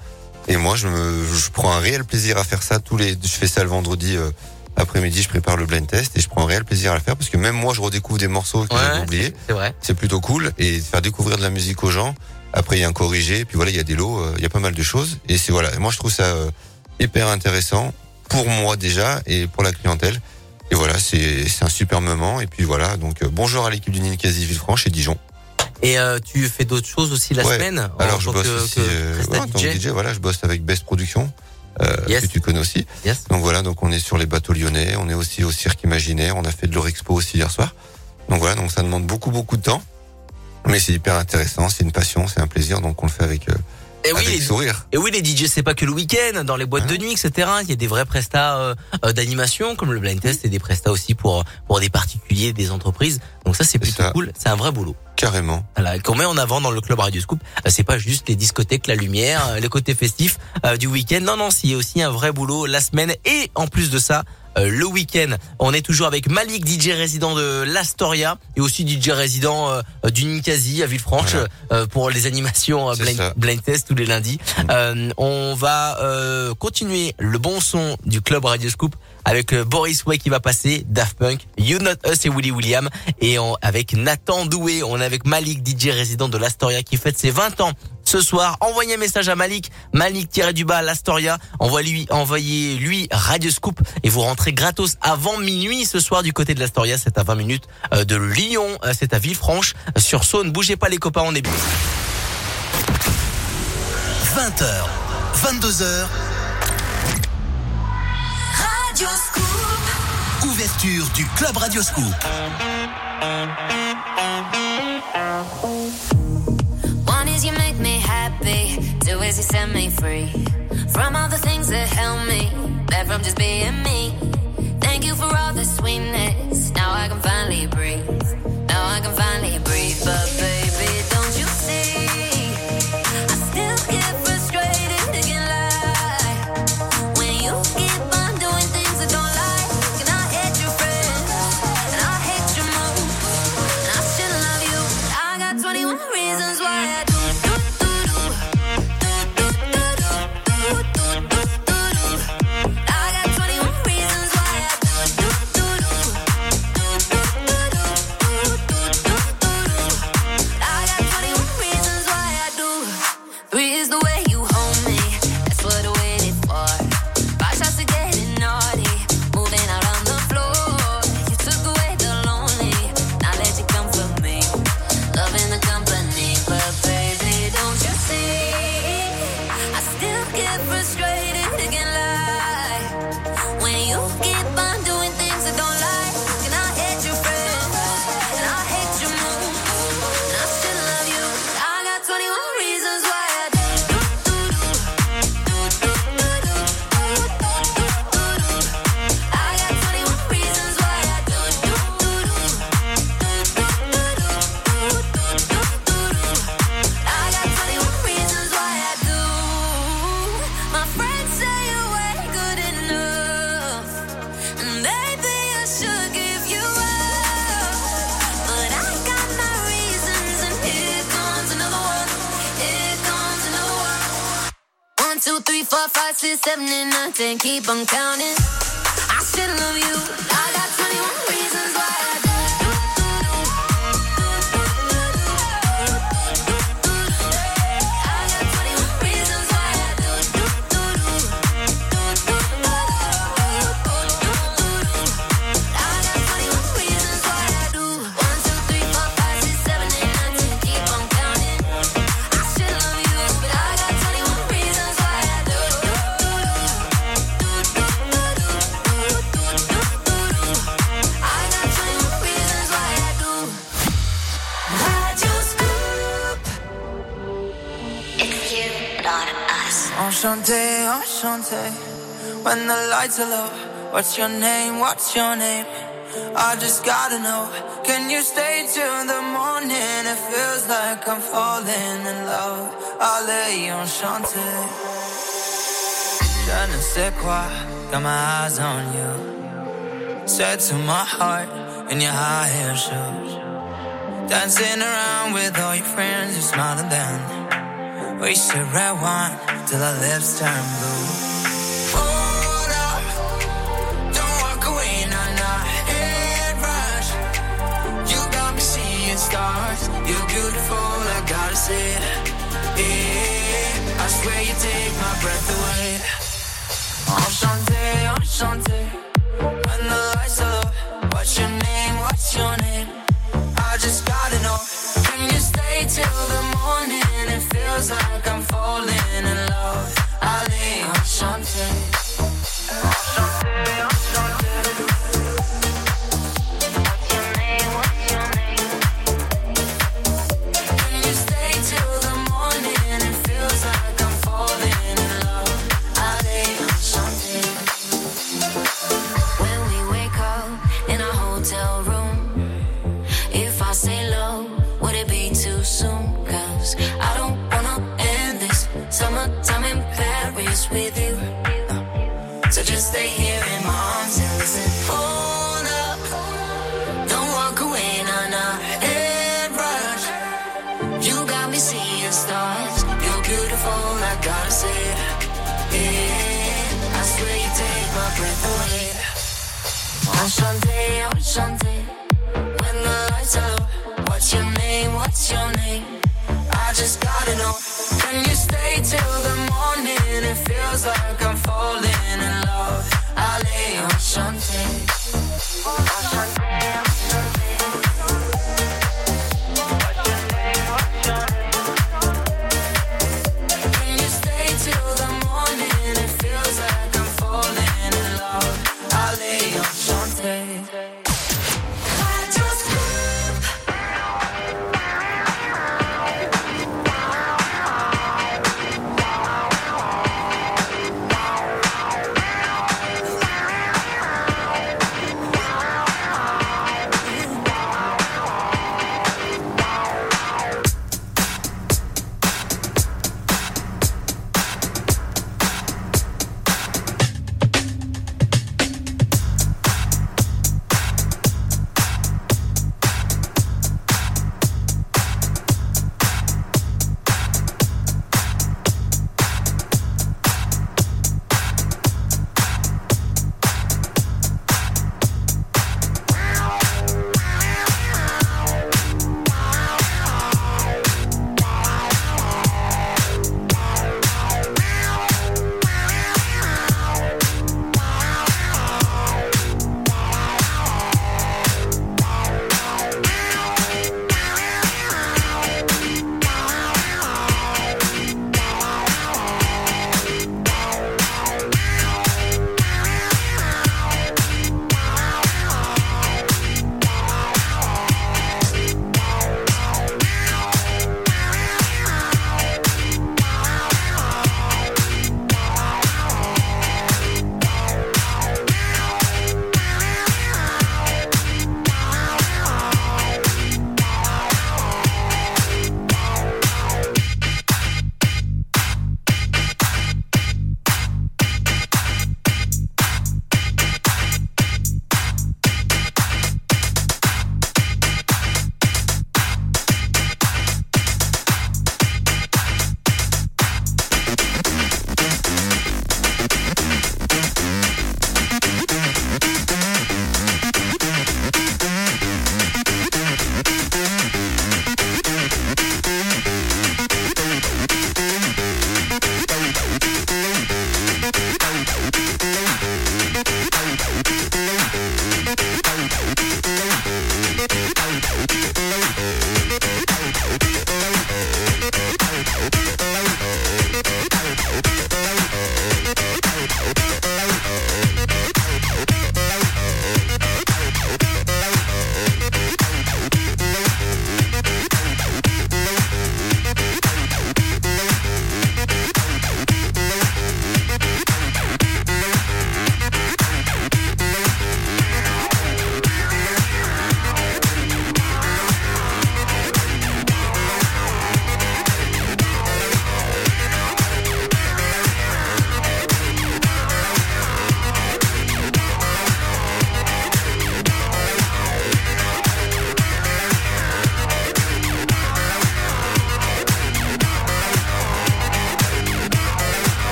Et moi, je me, je prends un réel plaisir à faire ça. Tous les, je fais ça le vendredi euh, après-midi. Je prépare le blind test et je prends un réel plaisir à le faire parce que même moi, je redécouvre des morceaux que j'avais oubliés. C'est vrai. C'est plutôt cool et faire découvrir de la musique aux gens. Après, il y a un corrigé, puis voilà, il y a des lots, euh, il y a pas mal de choses. Et c'est voilà, moi je trouve ça euh, hyper intéressant pour moi déjà et pour la clientèle. Et voilà, c'est c'est un super moment. Et puis voilà, donc bonjour à l'équipe du Ninkasi Villefranche et Dijon. Et euh, tu fais d'autres choses aussi la Ouais. semaine Alors je bosse que, aussi que euh, Presta ouais, en tant que DJ. DJ. Voilà, je bosse avec Best Production. Euh, que tu connais aussi. Donc voilà, donc on est sur les bateaux lyonnais, on est aussi au cirque imaginaire, on a fait de l'Orexpo aussi hier soir. Donc voilà, donc ça demande beaucoup beaucoup de temps, mais c'est hyper intéressant, c'est une passion, c'est un plaisir, donc on le fait avec Et oui, avec les, sourire. et oui, les DJ, c'est pas que le week-end, dans les boîtes de nuit, etc. Il y a des vrais prestats euh, euh, d'animation, comme le blind test, et des prestats aussi pour pour des particuliers, des entreprises. Donc ça, c'est plutôt ça. cool. C'est un vrai boulot. Carrément. Voilà, qu'on met en avant dans le club Radio Scoop. Euh, C'est pas juste les discothèques, la lumière, euh, le côté festif euh, du week-end. Non, non, c'est aussi un vrai boulot la semaine. Et en plus de ça, le week-end. On est toujours avec Malik, DJ résident de l'Astoria et aussi DJ résident euh, du Ninkasi à Villefranche euh, pour les animations euh, blind, test tous les lundis. Euh, on va euh, continuer le bon son du club Radio Scoop avec euh, Boris Way qui va passer, Daft Punk, You Not Us et Willy William et on- avec Nathan Doué. On est avec Malik, DJ résident de l'Astoria qui fête ses 20 ans ce soir. Envoyez un message à Malik, Malik-du-bas l'Astoria. Envoyez-lui, envoyez lui Radio Scoop et vous rentrez gratos avant minuit ce soir du côté de l'Astoria. C'est à 20 minutes euh, de Lyon, euh, c'est à Villefranche sur Saône. Bougez pas les copains, on est bien. 20h, 22h, Radio Scoop. ouverture du Club Radio Scoop. Is you set me free from all the things that held me back from just being me. Thank you for all the sweetness. Now I can finally breathe. Now I can finally breathe. But baby, seven, and ten. Keep on counting. I still love you. Enchanté. When the lights are low, what's your name? What's your name? I just gotta know. Can you stay till the morning? It feels like I'm falling in love. I lay Allez, enchanté. Je ne sais quoi, got my eyes on you. Said to my heart in your high heel shoes. Dancing around with all your friends, you smile at them. We should red wine till our lips turn blue. Hold up, don't walk away, nah nah. Head rush, you got me seeing stars. You're beautiful, I gotta say. Yeah, I swear you take my breath away. When the lights are low, what's your name? What's your name? something.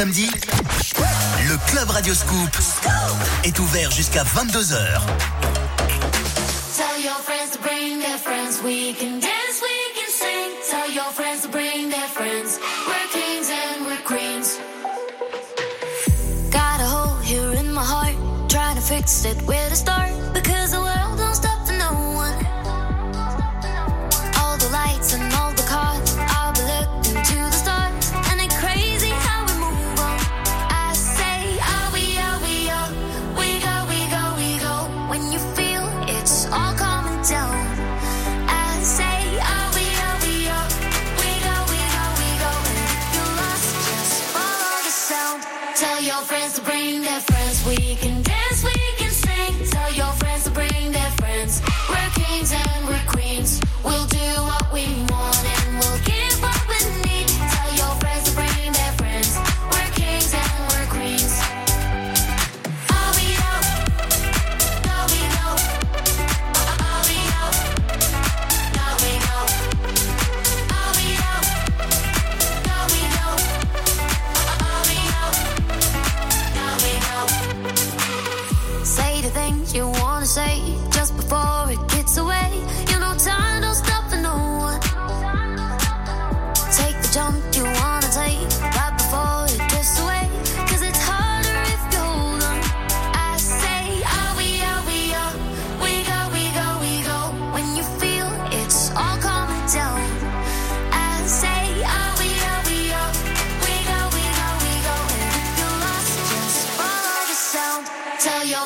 samedi, le Club Radio Scoop est ouvert jusqu'à 22h. Tell your friends to bring their friends. We can dance, we can sing. Tell your friends to bring their friends. We're kings and we're queens. Got a hole here in my heart, trying to fix it with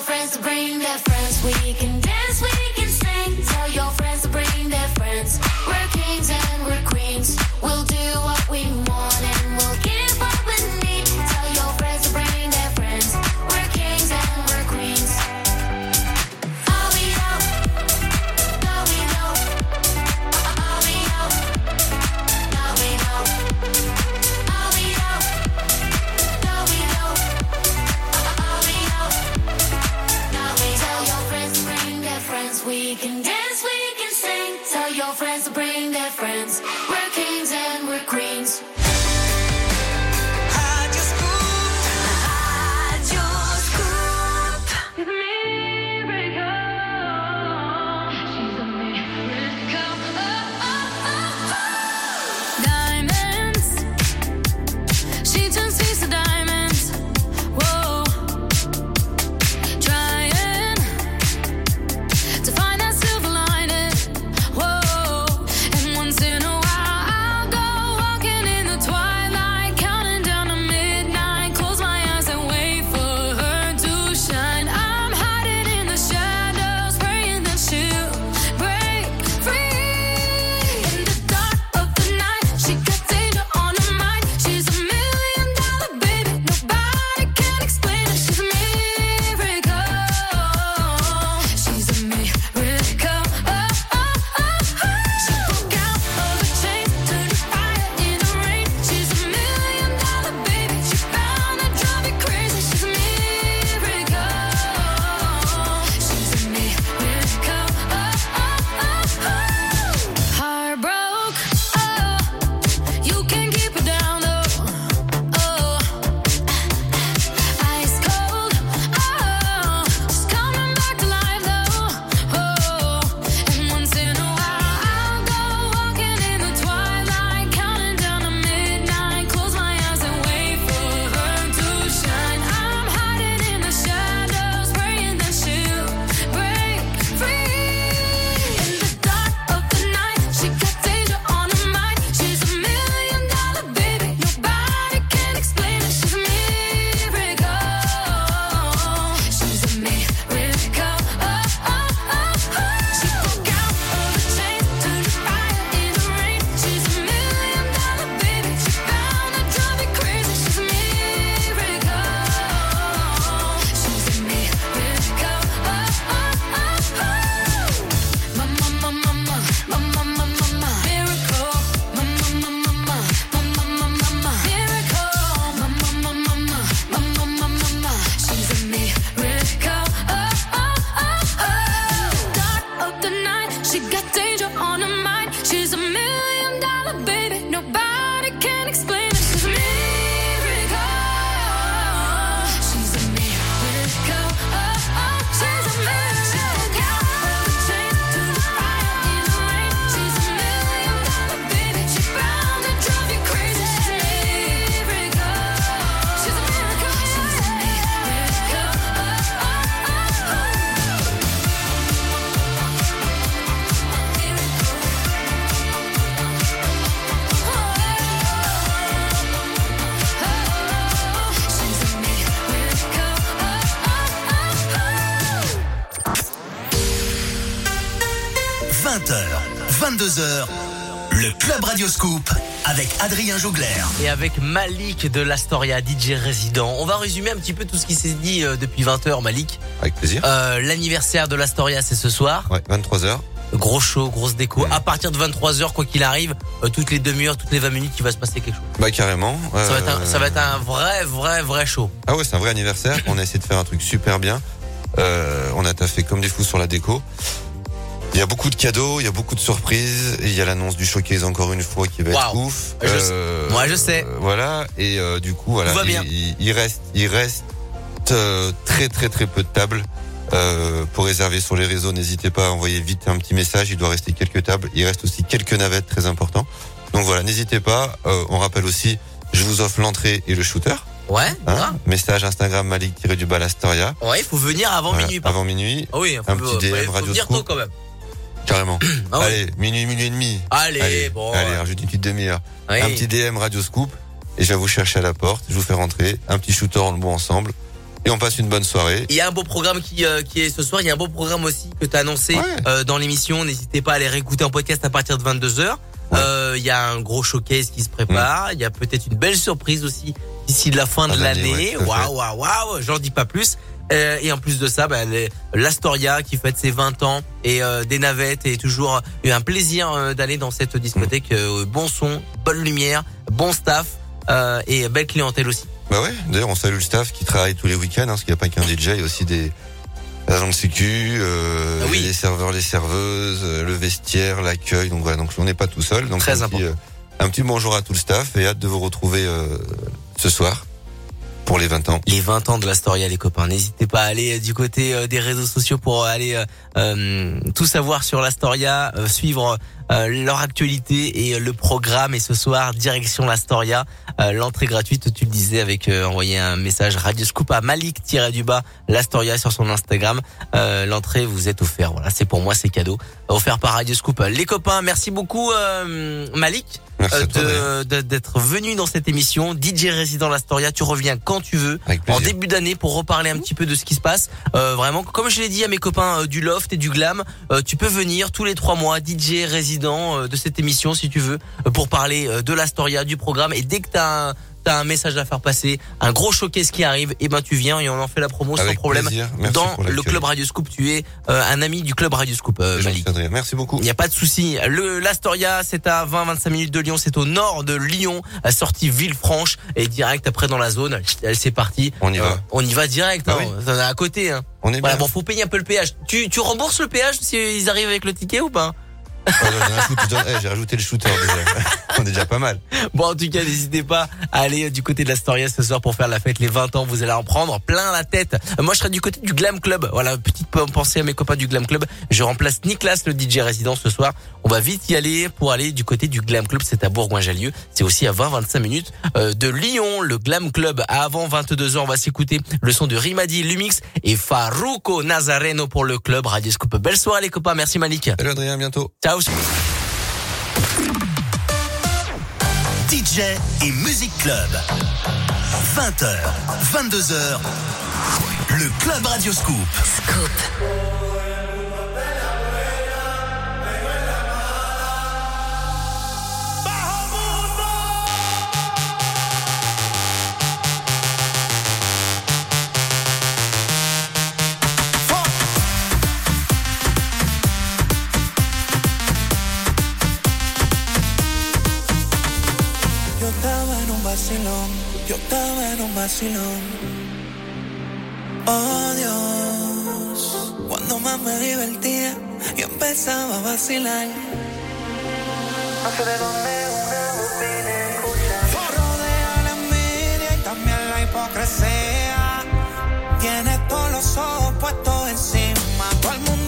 friends to bring that. friends to bring Avec Adrien Jougler. Et avec Malik de l'Astoria, DJ résident. On va résumer un petit peu tout ce qui s'est dit euh, depuis 20h, Malik. Avec plaisir. Euh, l'anniversaire de l'Astoria, c'est ce soir. Ouais, 23h. Gros show, grosse déco. À partir de 23h, quoi qu'il arrive, euh, toutes les demi-heures, toutes les 20 minutes, il va se passer quelque chose. Bah carrément. Ça, va être un, vrai, vrai, vrai show. Ah ouais, c'est un vrai anniversaire. on a essayé de faire un truc super bien. On a taffé comme des fous sur la déco. Il y a beaucoup de cadeaux, il y a beaucoup de surprises. Il y a l'annonce du showcase encore une fois qui va être ouf. Euh, moi, je sais. Euh, voilà. Et euh, du coup, voilà. Il, reste, il reste très, très, très peu de tables. pour réserver sur les réseaux, n'hésitez pas à envoyer vite un petit message. Il doit rester quelques tables. Il reste aussi quelques navettes très importants. Donc voilà, n'hésitez pas. on rappelle aussi, je vous offre l'entrée et le shooter. Ouais. Hein message Instagram Malik tiré du balastoria. Ouais, il faut venir avant minuit. Avant minuit. Ah oui, un petit DM faut, radio faut venir tôt quand même. Carrément. Ah allez, minuit, minuit et demi. Allez, bon. Allez, ouais. Hein, rajoute une petite demi-heure. Un petit DM Radio Scoop. Et je vais vous chercher à la porte. Je vous fais rentrer. Un petit shooter en le bout ensemble. Et on passe une bonne soirée. Il y a un beau programme qui, euh, est ce soir. Il y a un beau programme aussi que tu as annoncé euh, dans l'émission. N'hésitez pas à aller réécouter en podcast à partir de 22h. Euh, il y a un gros showcase qui se prépare. Mm. Il y a peut-être une belle surprise aussi d'ici la fin de l'année. Waouh, waouh, waouh. J'en dis pas plus. Euh, et en plus de ça, bah, l'Astoria qui fête ses 20 ans et euh, des navettes et toujours eu un plaisir euh, d'aller dans cette discothèque. Mm. Euh, bon son, bonne lumière, bon staff et belle clientèle aussi. Bah ouais, d'ailleurs on salue le staff qui travaille tous les week-ends, hein, parce qu'il n'y a pas qu'un DJ, il y a aussi des agents de sécu, Ah oui. les serveurs, les serveuses, le vestiaire, l'accueil, donc voilà, donc on n'est pas tout seul. Donc Très un petit, euh, un petit bonjour à tout le staff et hâte de vous retrouver ce soir pour les 20 ans. Les 20 ans de l'Astoria, les copains. N'hésitez pas à aller euh, du côté euh, des réseaux sociaux pour aller euh, euh, tout savoir sur l'Astoria, euh, suivre leur actualité et euh, le programme. Et ce soir, direction l'Astoria, euh, l'entrée gratuite, tu le disais, avec euh, envoyer un message Radio Scoop à Malik-du-bas l'Astoria sur son Instagram. Euh, l'entrée vous est offert. Voilà, c'est pour moi, c'est cadeau. Offert par Radio Scoop. Les copains, merci beaucoup euh, Malik. Euh, d'être venu dans cette émission. DJ résident l'Astoria, tu reviens quand tu veux. En début d'année pour reparler un petit peu de ce qui se passe. Euh, vraiment, comme je l'ai dit à mes copains euh, du Loft et du Glam, euh, tu peux venir tous les trois mois, DJ résident euh, de cette émission si tu veux, euh, pour parler euh, de l'Astoria, du programme. Et dès que t'as un, t'as un message à faire passer, un gros showcase qui arrive, et ben tu viens et on en fait la promo sans problème. Dans le club Radio Scoop, tu es euh, un ami du club Radio Scoop, euh, Malik. Merci beaucoup. Il n'y a pas de souci. Le l'Astoria, c'est à 20-25 minutes de Lyon. C'est au nord de Lyon, à sortie Villefranche. Et direct après dans la zone, c'est parti. On y va. Euh, on y va direct. Ah hein. oui. À côté. Hein. On est Voilà, bien. bon, faut payer un peu le péage. Tu, tu rembourses le péage s'ils arrivent avec le ticket ou pas? Shoot- eh, J'ai rajouté le shooter déjà. *laughs* on est déjà pas mal. Bon, en tout cas, n'hésitez pas à aller euh, du côté de l'Astoria ce soir pour faire la fête. Les 20 ans, vous allez en prendre plein la tête. Moi, je serai du côté du Glam Club. Voilà, petite pensée à mes copains du Glam Club. Je remplace Niklas, le DJ résident ce soir. On va vite y aller pour aller du côté du Glam Club. C'est à Bourgoin-Jallieu. C'est aussi à 20-25 minutes euh, de Lyon, le Glam Club. Avant 22h, on va s'écouter le son de Rimadi Lumix et Faruco Nazareno pour le club Radio Scoop. Belle soirée, les copains. Merci, Malik. Salut Adrien, à bientôt. Ciao. DJ et Music Club. 20h, 22h. Le Club Radio Scoop. Yo yo estaba en un vacilón. Oh Dios, cuando más me divertía, yo empezaba a vacilar. No sé de dónde una voz viene escuchar. Rodea la envidia y también la hipocresía. Tienes todos los ojos puestos encima. Todo el mundo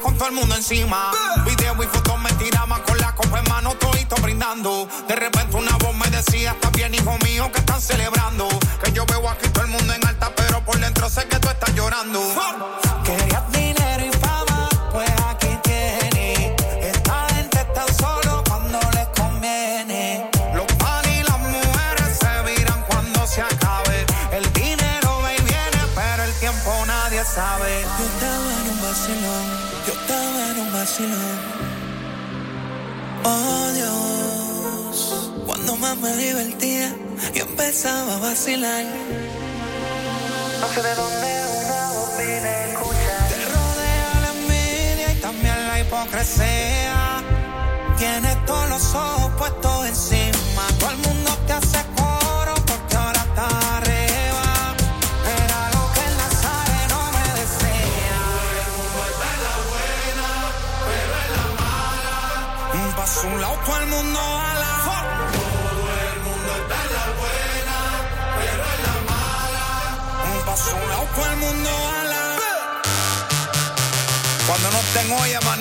con todo el mundo encima. Video y fotos me tiraban con la copa en mano, todito brindando. De repente una voz me decía, está bien hijo mío, que están celebrando. Que yo veo aquí todo el mundo en alta, pero por dentro sé que tú estás llorando. Querías dinero y fama, pues aquí tienes. Esta gente está solo cuando les conviene. Los pan y las mujeres se viran cuando se acabe. El dinero va y viene, pero el tiempo nadie sabe. Vacilón. Oh Dios, cuando más me divertía, yo empezaba a vacilar. No sé de dónde una voz viene a escuchar. Te rodea la envidia y también la hipocresía. Tienes todos los ojos puestos encima. Todo el mundo mundo a la Todo el mundo está en la buena, pero en la mala. Un paso un lado el mundo a la Cuando no tengo llamada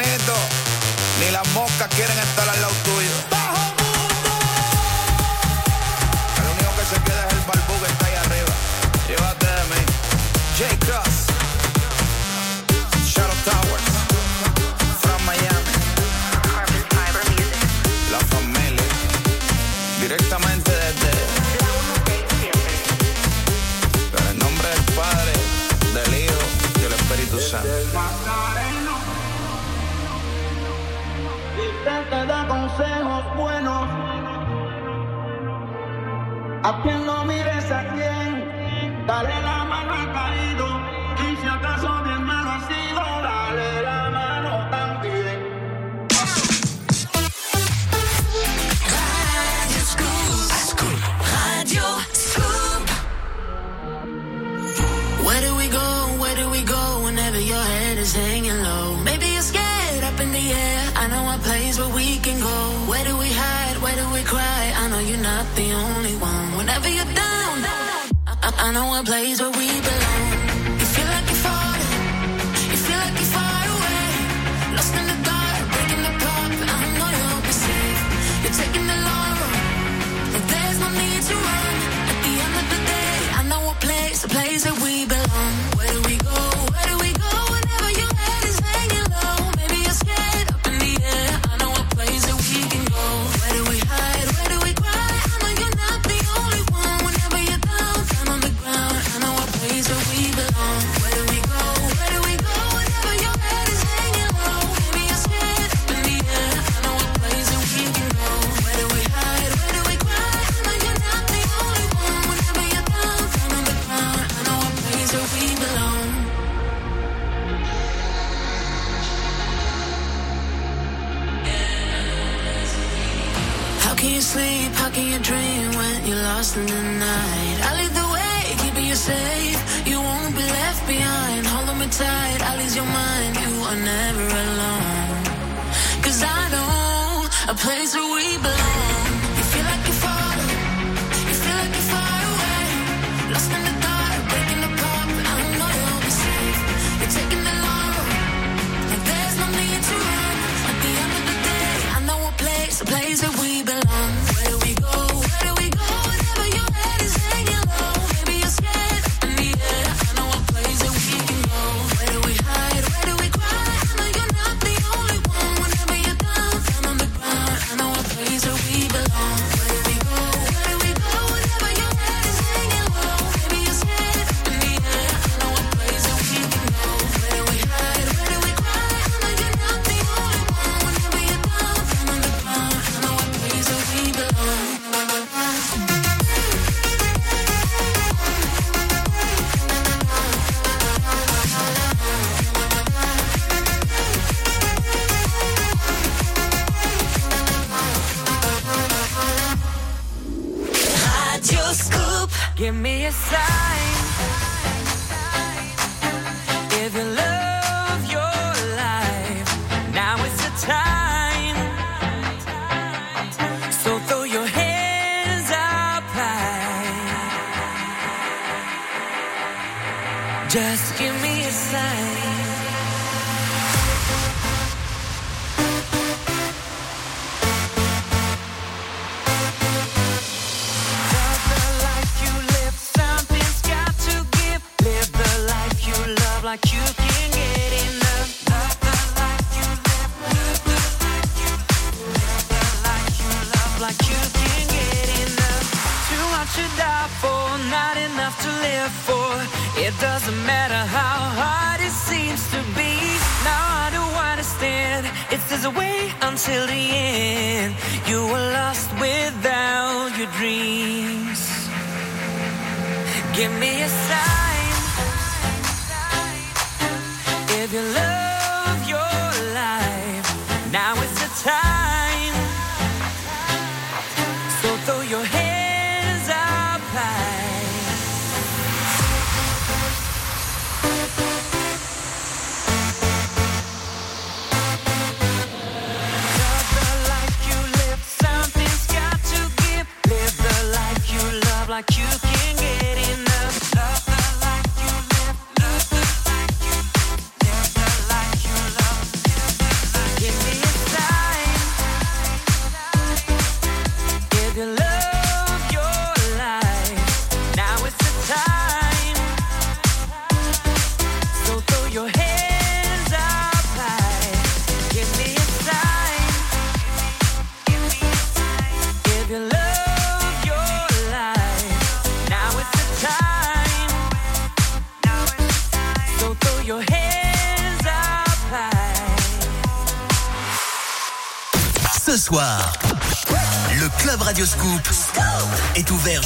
time.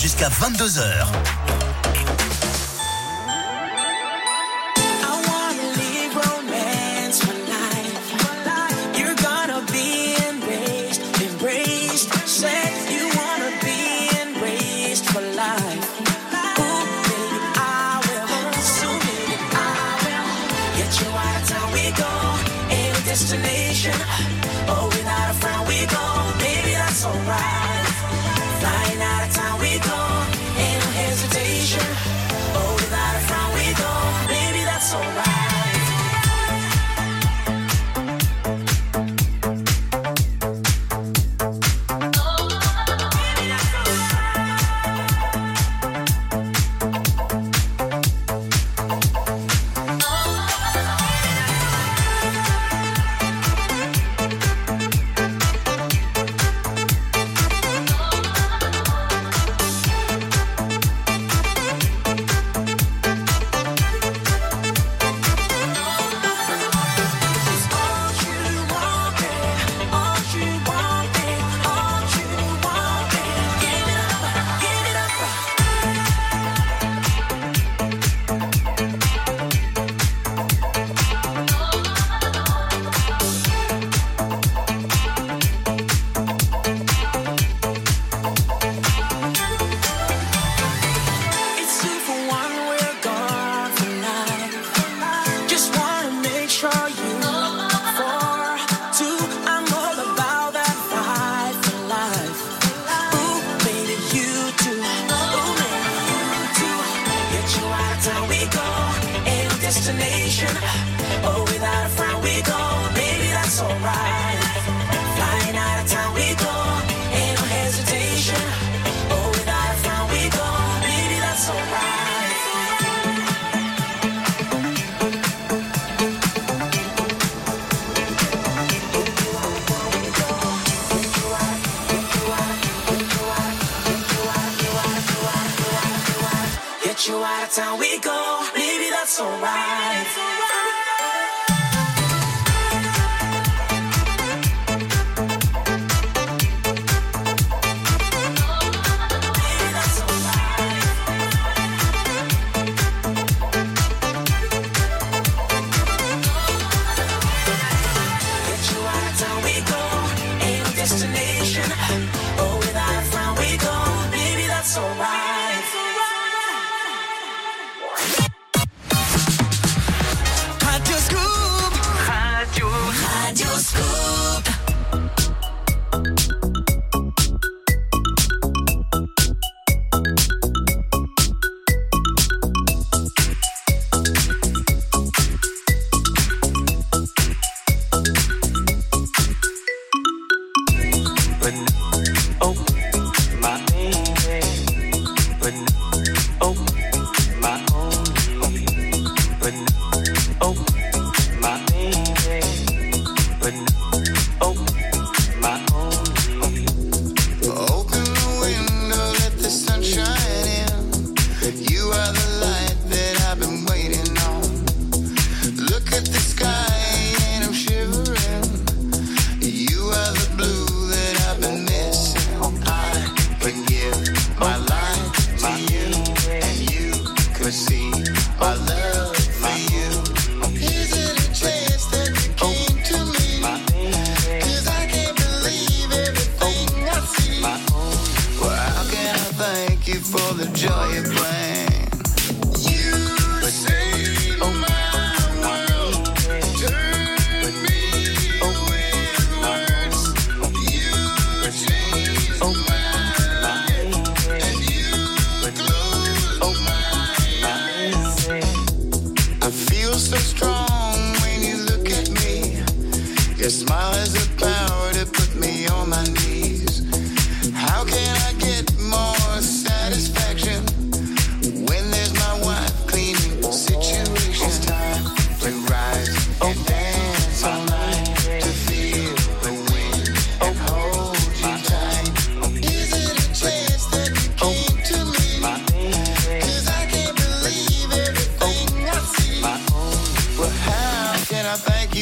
Jusqu'à 22h.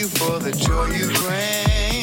you for the joy you bring.